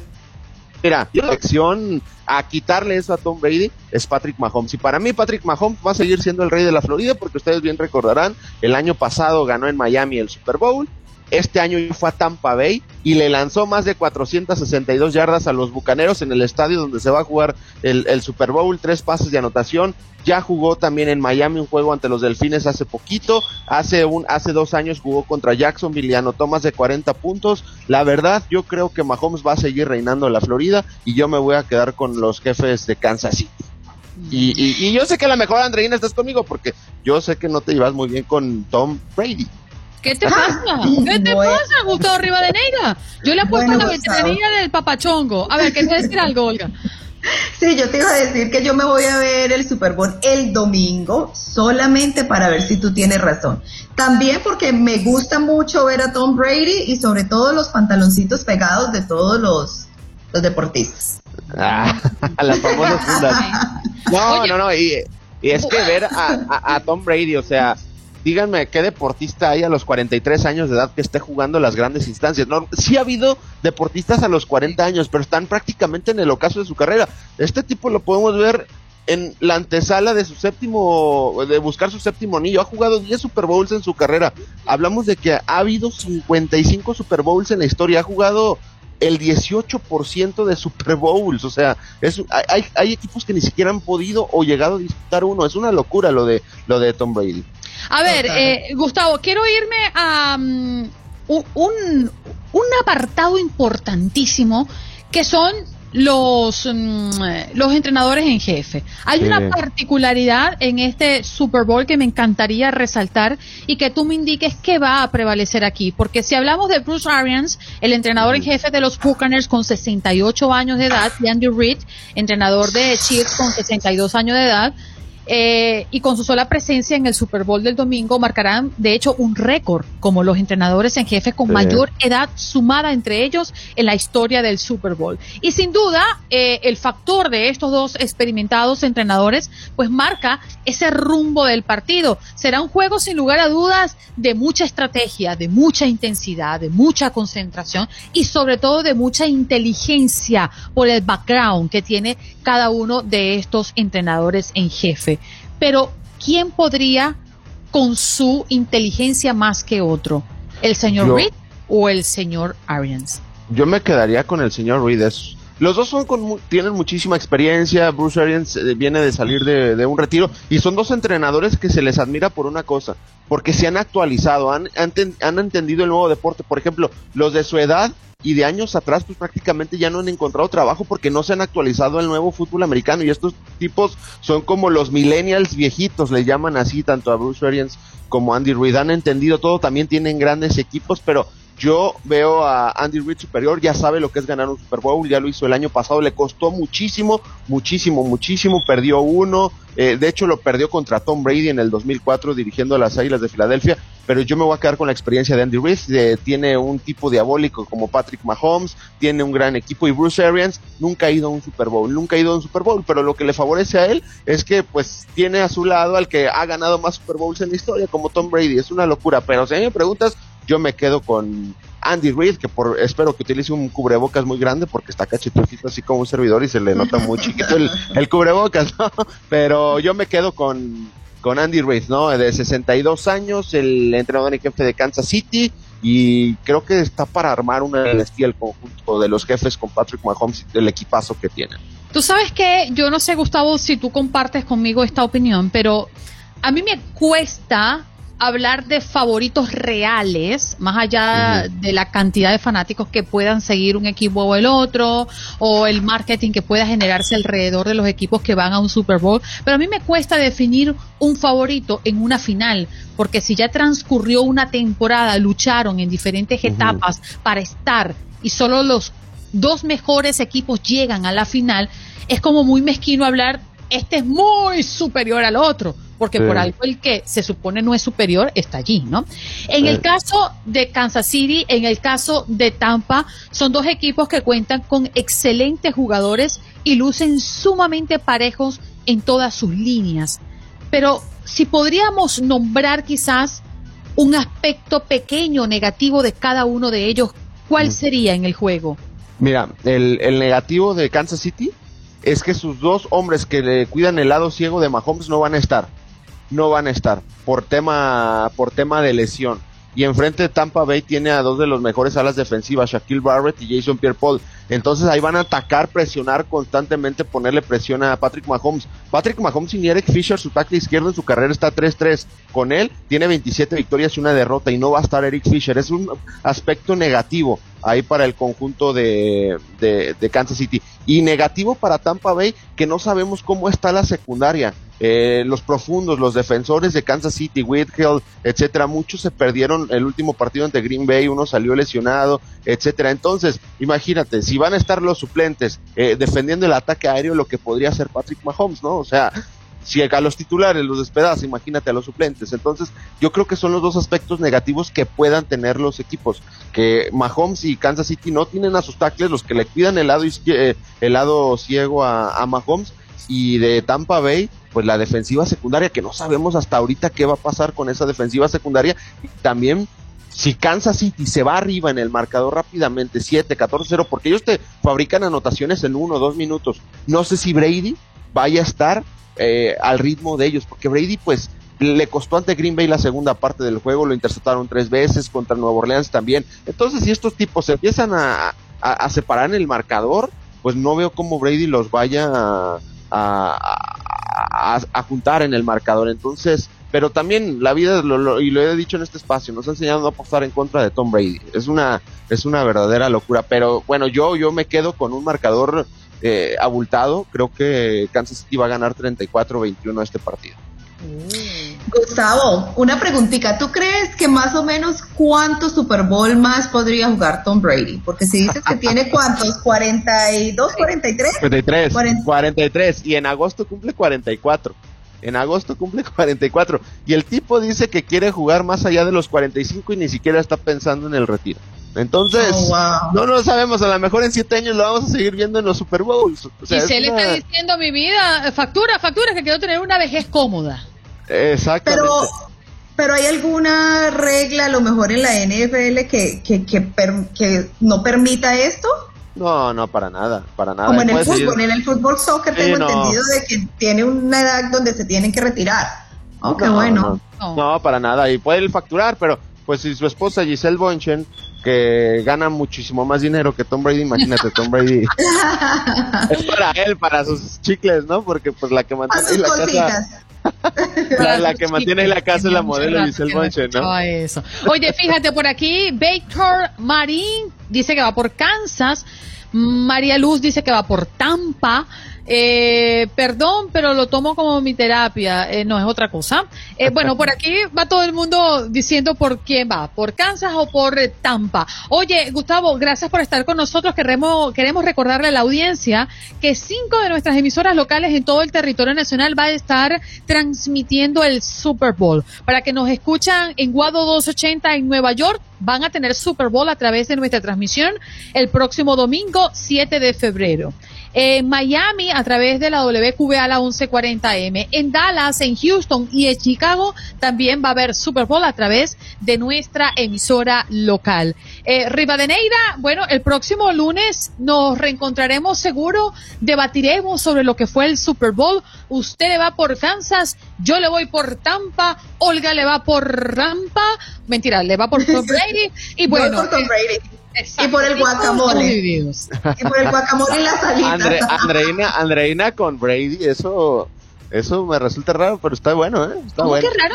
Speaker 17: Mira, la elección a quitarle eso a Tom Brady es Patrick Mahomes. Y para mí, Patrick Mahomes va a seguir siendo el rey de la Florida, porque ustedes bien recordarán, el año pasado ganó en Miami el Super Bowl este año fue a Tampa Bay y le lanzó más de 462 yardas a los Bucaneros en el estadio donde se va a jugar el, Super Bowl, tres pases de anotación. Ya jugó también en Miami un juego ante los Delfines hace poquito. Hace, un, hace dos años jugó contra Jacksonville y anotó más de 40 puntos. La verdad, yo creo que Mahomes va a seguir reinando en la Florida y yo me voy a quedar con los jefes de Kansas City. Y, y yo sé que a la mejor Andreina estás conmigo porque yo sé que no te llevas muy bien con Tom Brady.
Speaker 1: ¿Qué te pasa? ¿Qué te pasa, Gustavo Rivadeneira? Yo le he puesto la veteranía del papachongo. A ver, ¿qué te decir algo, Olga?
Speaker 10: Sí, yo te iba a decir que yo me voy a ver el Super Bowl el domingo solamente para ver si tú tienes razón. También porque me gusta mucho ver a Tom Brady y sobre todo los pantaloncitos pegados de todos los, los deportistas.
Speaker 17: Ah, la famosa No, no, no, y, es que ver a Tom Brady, o sea, díganme qué deportista hay a los 43 años de edad que esté jugando las grandes instancias. Sí ha habido deportistas a los 40 años, pero están prácticamente en el ocaso de su carrera. Este tipo lo podemos ver en la antesala de su séptimo, de buscar su séptimo anillo. Ha jugado 10 Super Bowls en su carrera. Hablamos de que ha habido 55 Super Bowls en la historia. Ha jugado el 18% de Super Bowls. O sea, es, hay, hay equipos que ni siquiera han podido o llegado a disputar uno. Es una locura lo de, lo de Tom Brady.
Speaker 1: A ver, eh, Gustavo, quiero irme a mm, un, un, apartado importantísimo que son los, mm, los entrenadores en jefe. Hay una particularidad en este Super Bowl que me encantaría resaltar y que tú me indiques qué va a prevalecer aquí. Porque si hablamos de Bruce Arians, el entrenador en jefe de los Buccaneers con 68 años de edad, y Andy Reid, entrenador de Chiefs con 62 años de edad, eh, y con su sola presencia en el Super Bowl del domingo marcarán de hecho un récord como los entrenadores en jefe con mayor edad sumada entre ellos en la historia del Super Bowl. Y sin duda eh, el factor de estos dos experimentados entrenadores pues marca ese rumbo del partido. Será un juego sin lugar a dudas de mucha estrategia, de mucha intensidad, de mucha concentración y sobre todo de mucha inteligencia por el background que tiene cada uno de estos entrenadores en jefe. Pero, ¿quién podría con su inteligencia más que otro? ¿El señor Reed o el señor Arians?
Speaker 17: Yo me quedaría con el señor Reed. los dos son con, tienen muchísima experiencia. Bruce Arians eh, viene de salir de, un retiro y son dos entrenadores que se les admira por una cosa, porque se han actualizado, han, han entendido el nuevo deporte. Por ejemplo, los de su edad y de años atrás pues prácticamente ya no han encontrado trabajo porque no se han actualizado el nuevo fútbol americano. Y estos tipos son como los millennials viejitos, le llaman así tanto a Bruce Arians como a Andy Reid, han entendido todo, también tienen grandes equipos, pero yo veo a Andy Reid superior, ya sabe lo que es ganar un Super Bowl, ya lo hizo el año pasado, le costó muchísimo, muchísimo, muchísimo, perdió uno, eh, de hecho lo perdió contra Tom Brady en el 2004 dirigiendo a las Águilas de Filadelfia, pero yo me voy a quedar con la experiencia de Andy Reid, tiene un tipo diabólico como Patrick Mahomes, tiene un gran equipo y Bruce Arians nunca ha ido a un Super Bowl, nunca ha ido a un Super Bowl, pero lo que le favorece a él es que pues tiene a su lado al que ha ganado más Super Bowls en la historia como Tom Brady, es una locura, pero si a mí me preguntas, yo me quedo con Andy Reid, que por, espero que utilice un cubrebocas muy grande porque está cachetosito así como un servidor y se le nota muy chiquito el, el cubrebocas, ¿no? Pero yo me quedo con, con Andy Reid, ¿no? De 62 años, el entrenador en jefe de Kansas City y creo que está para armar una dinastía el conjunto de los jefes con Patrick Mahomes y el equipazo que tienen.
Speaker 1: Tú sabes que yo no sé, Gustavo, si tú compartes conmigo esta opinión, pero a mí me cuesta hablar de favoritos reales, más allá de la cantidad de fanáticos que puedan seguir un equipo o el otro, o el marketing que pueda generarse alrededor de los equipos que van a un Super Bowl, pero a mí me cuesta definir un favorito en una final, porque si ya transcurrió una temporada, lucharon en diferentes etapas para estar y solo los dos mejores equipos llegan a la final, es como muy mezquino hablar, este es muy superior al otro porque por algo el que se supone no es superior está allí, ¿no? En el caso de Kansas City, en el caso de Tampa, son dos equipos que cuentan con excelentes jugadores y lucen sumamente parejos en todas sus líneas. Pero si podríamos nombrar quizás un aspecto pequeño negativo de cada uno de ellos, ¿cuál sería en el juego?
Speaker 17: Mira, el, el negativo de Kansas City es que sus dos hombres que le cuidan el lado ciego de Mahomes no van a estar no van a estar por tema, por tema de lesión. Y enfrente de Tampa Bay tiene a dos de los mejores alas defensivas, Shaquille Barrett y Jason Pierre-Paul. Entonces ahí van a atacar, presionar constantemente, ponerle presión a Patrick Mahomes. Patrick Mahomes y Eric Fisher, su tackle izquierdo en su carrera está 3-3. Con él tiene 27 victorias y una derrota y no va a estar Eric Fisher. Es un aspecto negativo ahí para el conjunto de, de, de Kansas City. Y negativo para Tampa Bay que no sabemos cómo está la secundaria. Eh, los profundos, los defensores de Kansas City, Whithill, etcétera, muchos se perdieron el último partido ante Green Bay, uno salió lesionado, etcétera. Entonces, imagínate, si van a estar los suplentes eh, defendiendo el ataque aéreo, lo que podría hacer Patrick Mahomes, ¿no? O sea, si a los titulares los despedas, imagínate a los suplentes. Entonces, yo creo que son los dos aspectos negativos que puedan tener los equipos. Que Mahomes y Kansas City no tienen a sus tackles, los que le cuidan el lado, eh, el lado ciego a, a Mahomes. Y de Tampa Bay, pues la defensiva secundaria, que no sabemos hasta ahorita qué va a pasar con esa defensiva secundaria. También si Kansas City se va arriba en el marcador rápidamente, 7, 14, 0, porque ellos te fabrican anotaciones en uno o dos minutos. No sé si Brady vaya a estar eh, al ritmo de ellos, porque Brady pues le costó ante Green Bay la segunda parte del juego, lo interceptaron tres veces, contra Nueva Orleans también. Entonces, si estos tipos se empiezan a, a, separar en el marcador, pues no veo cómo Brady los vaya a, juntar en el marcador. Entonces, pero también la vida, y lo he dicho en este espacio, nos ha enseñado a apostar en contra de Tom Brady. Es una, es una verdadera locura. Pero bueno, yo, yo me quedo con un marcador eh, abultado. Creo que Kansas City va a ganar 34-21 este partido.
Speaker 10: Gustavo, una preguntita. ¿Tú crees que más o menos cuántos Super Bowl más podría jugar Tom Brady? Porque si dices que tiene cuántos, 42, 43?
Speaker 17: 43, 43 y en agosto cumple 44. En agosto cumple 44 y el tipo dice que quiere jugar más allá de los 45 y ni siquiera está pensando en el retiro. Entonces, oh, no lo sabemos, a lo mejor en siete años lo vamos a seguir viendo en los Super Bowls.
Speaker 1: y se le está diciendo mi vida, factura, factura, que quiero tener una vejez cómoda.
Speaker 17: Exactamente.
Speaker 10: Pero, pero hay alguna regla, a lo mejor en la NFL, que, que, que, no permita esto.
Speaker 17: No, no, para nada, para nada.
Speaker 10: Como en el fútbol, en el fútbol soccer tengo entendido de que tiene una edad donde se tienen que retirar. Oh, qué bueno.
Speaker 17: No, para nada, y puede facturar, pero pues si su esposa Giselle Bonchen, que gana muchísimo más dinero que Tom Brady, imagínate, Tom Brady es para él, para sus chicles, ¿no? Porque pues la que mantiene la casa la, que mantiene la casa es la modelo Giselle Bonche, ¿no?
Speaker 1: Eso. Oye, fíjate por aquí, Baker Marín dice que va por Kansas, María Luz dice que va por Tampa, eh, perdón, pero lo tomo como mi terapia, eh, no es otra cosa. Eh, bueno, por aquí va todo el mundo diciendo por quién va, por Kansas o por Tampa. Oye, Gustavo, gracias por estar con nosotros. Queremos, queremos recordarle a la audiencia que cinco de nuestras emisoras locales en todo el territorio nacional va a estar transmitiendo el Super Bowl. Para que nos escuchan en Guado 280 en Nueva York, van a tener Super Bowl a través de nuestra transmisión el próximo domingo 7 de febrero. En Miami a través de la WQBA la 1140M. En Dallas, en Houston y en Chicago también va a haber Super Bowl a través de nuestra emisora local. Eh, Rivadeneira, bueno, el próximo lunes nos reencontraremos seguro, debatiremos sobre lo que fue el Super Bowl. Usted le va por Kansas, yo le voy por Tampa, Olga le va por Rampa, mentira, le va por Tom Brady y bueno.
Speaker 10: Por Tom Brady. Y por el guacamole. Y por el guacamole y la salita.
Speaker 17: Andre, Andreina, Andreina con Brady, eso eso me resulta raro, pero está bueno, ¿eh? Está
Speaker 1: ¿Cómo
Speaker 17: bueno.
Speaker 1: que raro?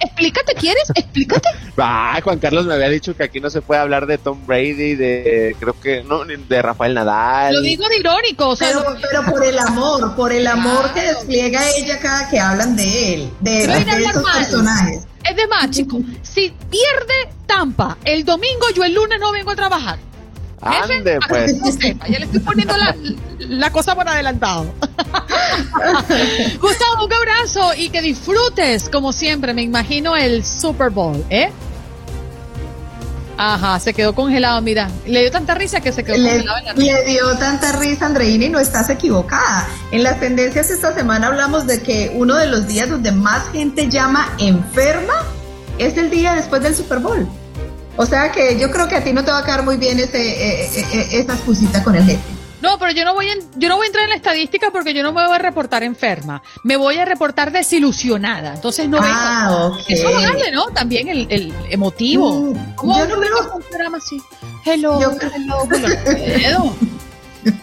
Speaker 1: Explícate, ¿quieres? Explícate.
Speaker 17: Ah, Juan Carlos me había dicho que aquí no se puede hablar de Tom Brady, de creo que no, ni de Rafael Nadal.
Speaker 1: Lo digo de irónico, o sea,
Speaker 10: Pero,
Speaker 1: lo-
Speaker 10: pero por el amor, por el amor que despliega ella cada que hablan de él, de, de
Speaker 1: hablar
Speaker 10: esos
Speaker 1: mal.
Speaker 10: personajes.
Speaker 1: Es de más, chico. Si pierde Tampa el domingo, yo el lunes no vengo a trabajar. Jefe,
Speaker 17: Ande, pues.
Speaker 1: que no sepa, ya le estoy poniendo la, la cosa por adelantado. Gustavo, un abrazo y que disfrutes, como siempre, me imagino, el Super Bowl, ¿eh? Ajá, se quedó congelado, mira. Le dio tanta risa que se quedó
Speaker 10: Le,
Speaker 1: congelado en la
Speaker 10: le dio tanta risa, Andreina, y no estás equivocada. En las tendencias esta semana hablamos de que uno de los días donde más gente llama enferma es el día después del Super Bowl. O sea que yo creo que a ti no te va a quedar muy bien ese, eh, eh, eh, esa excusita con el jefe.
Speaker 1: No, pero yo no voy en- yo no voy a entrar en la estadística porque yo no me voy a reportar enferma. Me voy a reportar desilusionada. Entonces no
Speaker 10: Ah,
Speaker 1: vengo.
Speaker 10: ok.
Speaker 1: Eso vale, ¿no? También el, el emotivo.
Speaker 10: Mm,
Speaker 1: ¿Cómo
Speaker 10: yo no veo-
Speaker 1: a un programa así? Hello,
Speaker 10: Yo-
Speaker 1: hello, hello. Puedo.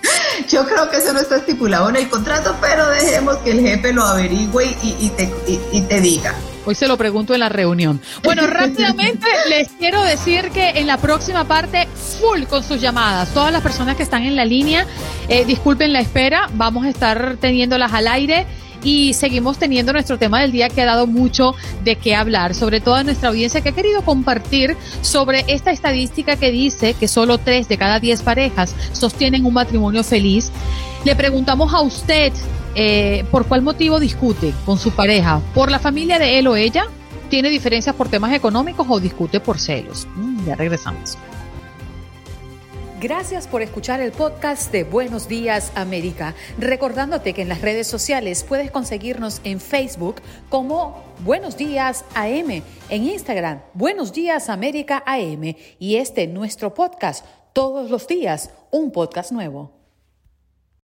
Speaker 10: Yo creo que eso no está estipulado en el contrato, pero dejemos que el jefe lo averigüe y, y te, y- y te diga.
Speaker 1: Hoy se lo pregunto en la reunión. Bueno, rápidamente les quiero decir que en la próxima parte, full con sus llamadas. Todas las personas que están en la línea, eh, disculpen la espera, vamos a estar teniéndolas al aire y seguimos teniendo nuestro tema del día que ha dado mucho de qué hablar, sobre todo a nuestra audiencia que ha querido compartir sobre esta estadística que dice que solo tres de cada diez parejas sostienen un matrimonio feliz. Le preguntamos a usted eh, por cuál motivo discute con su pareja, por la familia de él o ella, tiene diferencias por temas económicos o discute por celos. Mm, ya regresamos. Gracias por escuchar el podcast de Buenos Días América. Recordándote que en las redes sociales puedes conseguirnos en Facebook como Buenos Días AM, en Instagram Buenos Días América AM y este nuestro podcast todos los días, un podcast nuevo.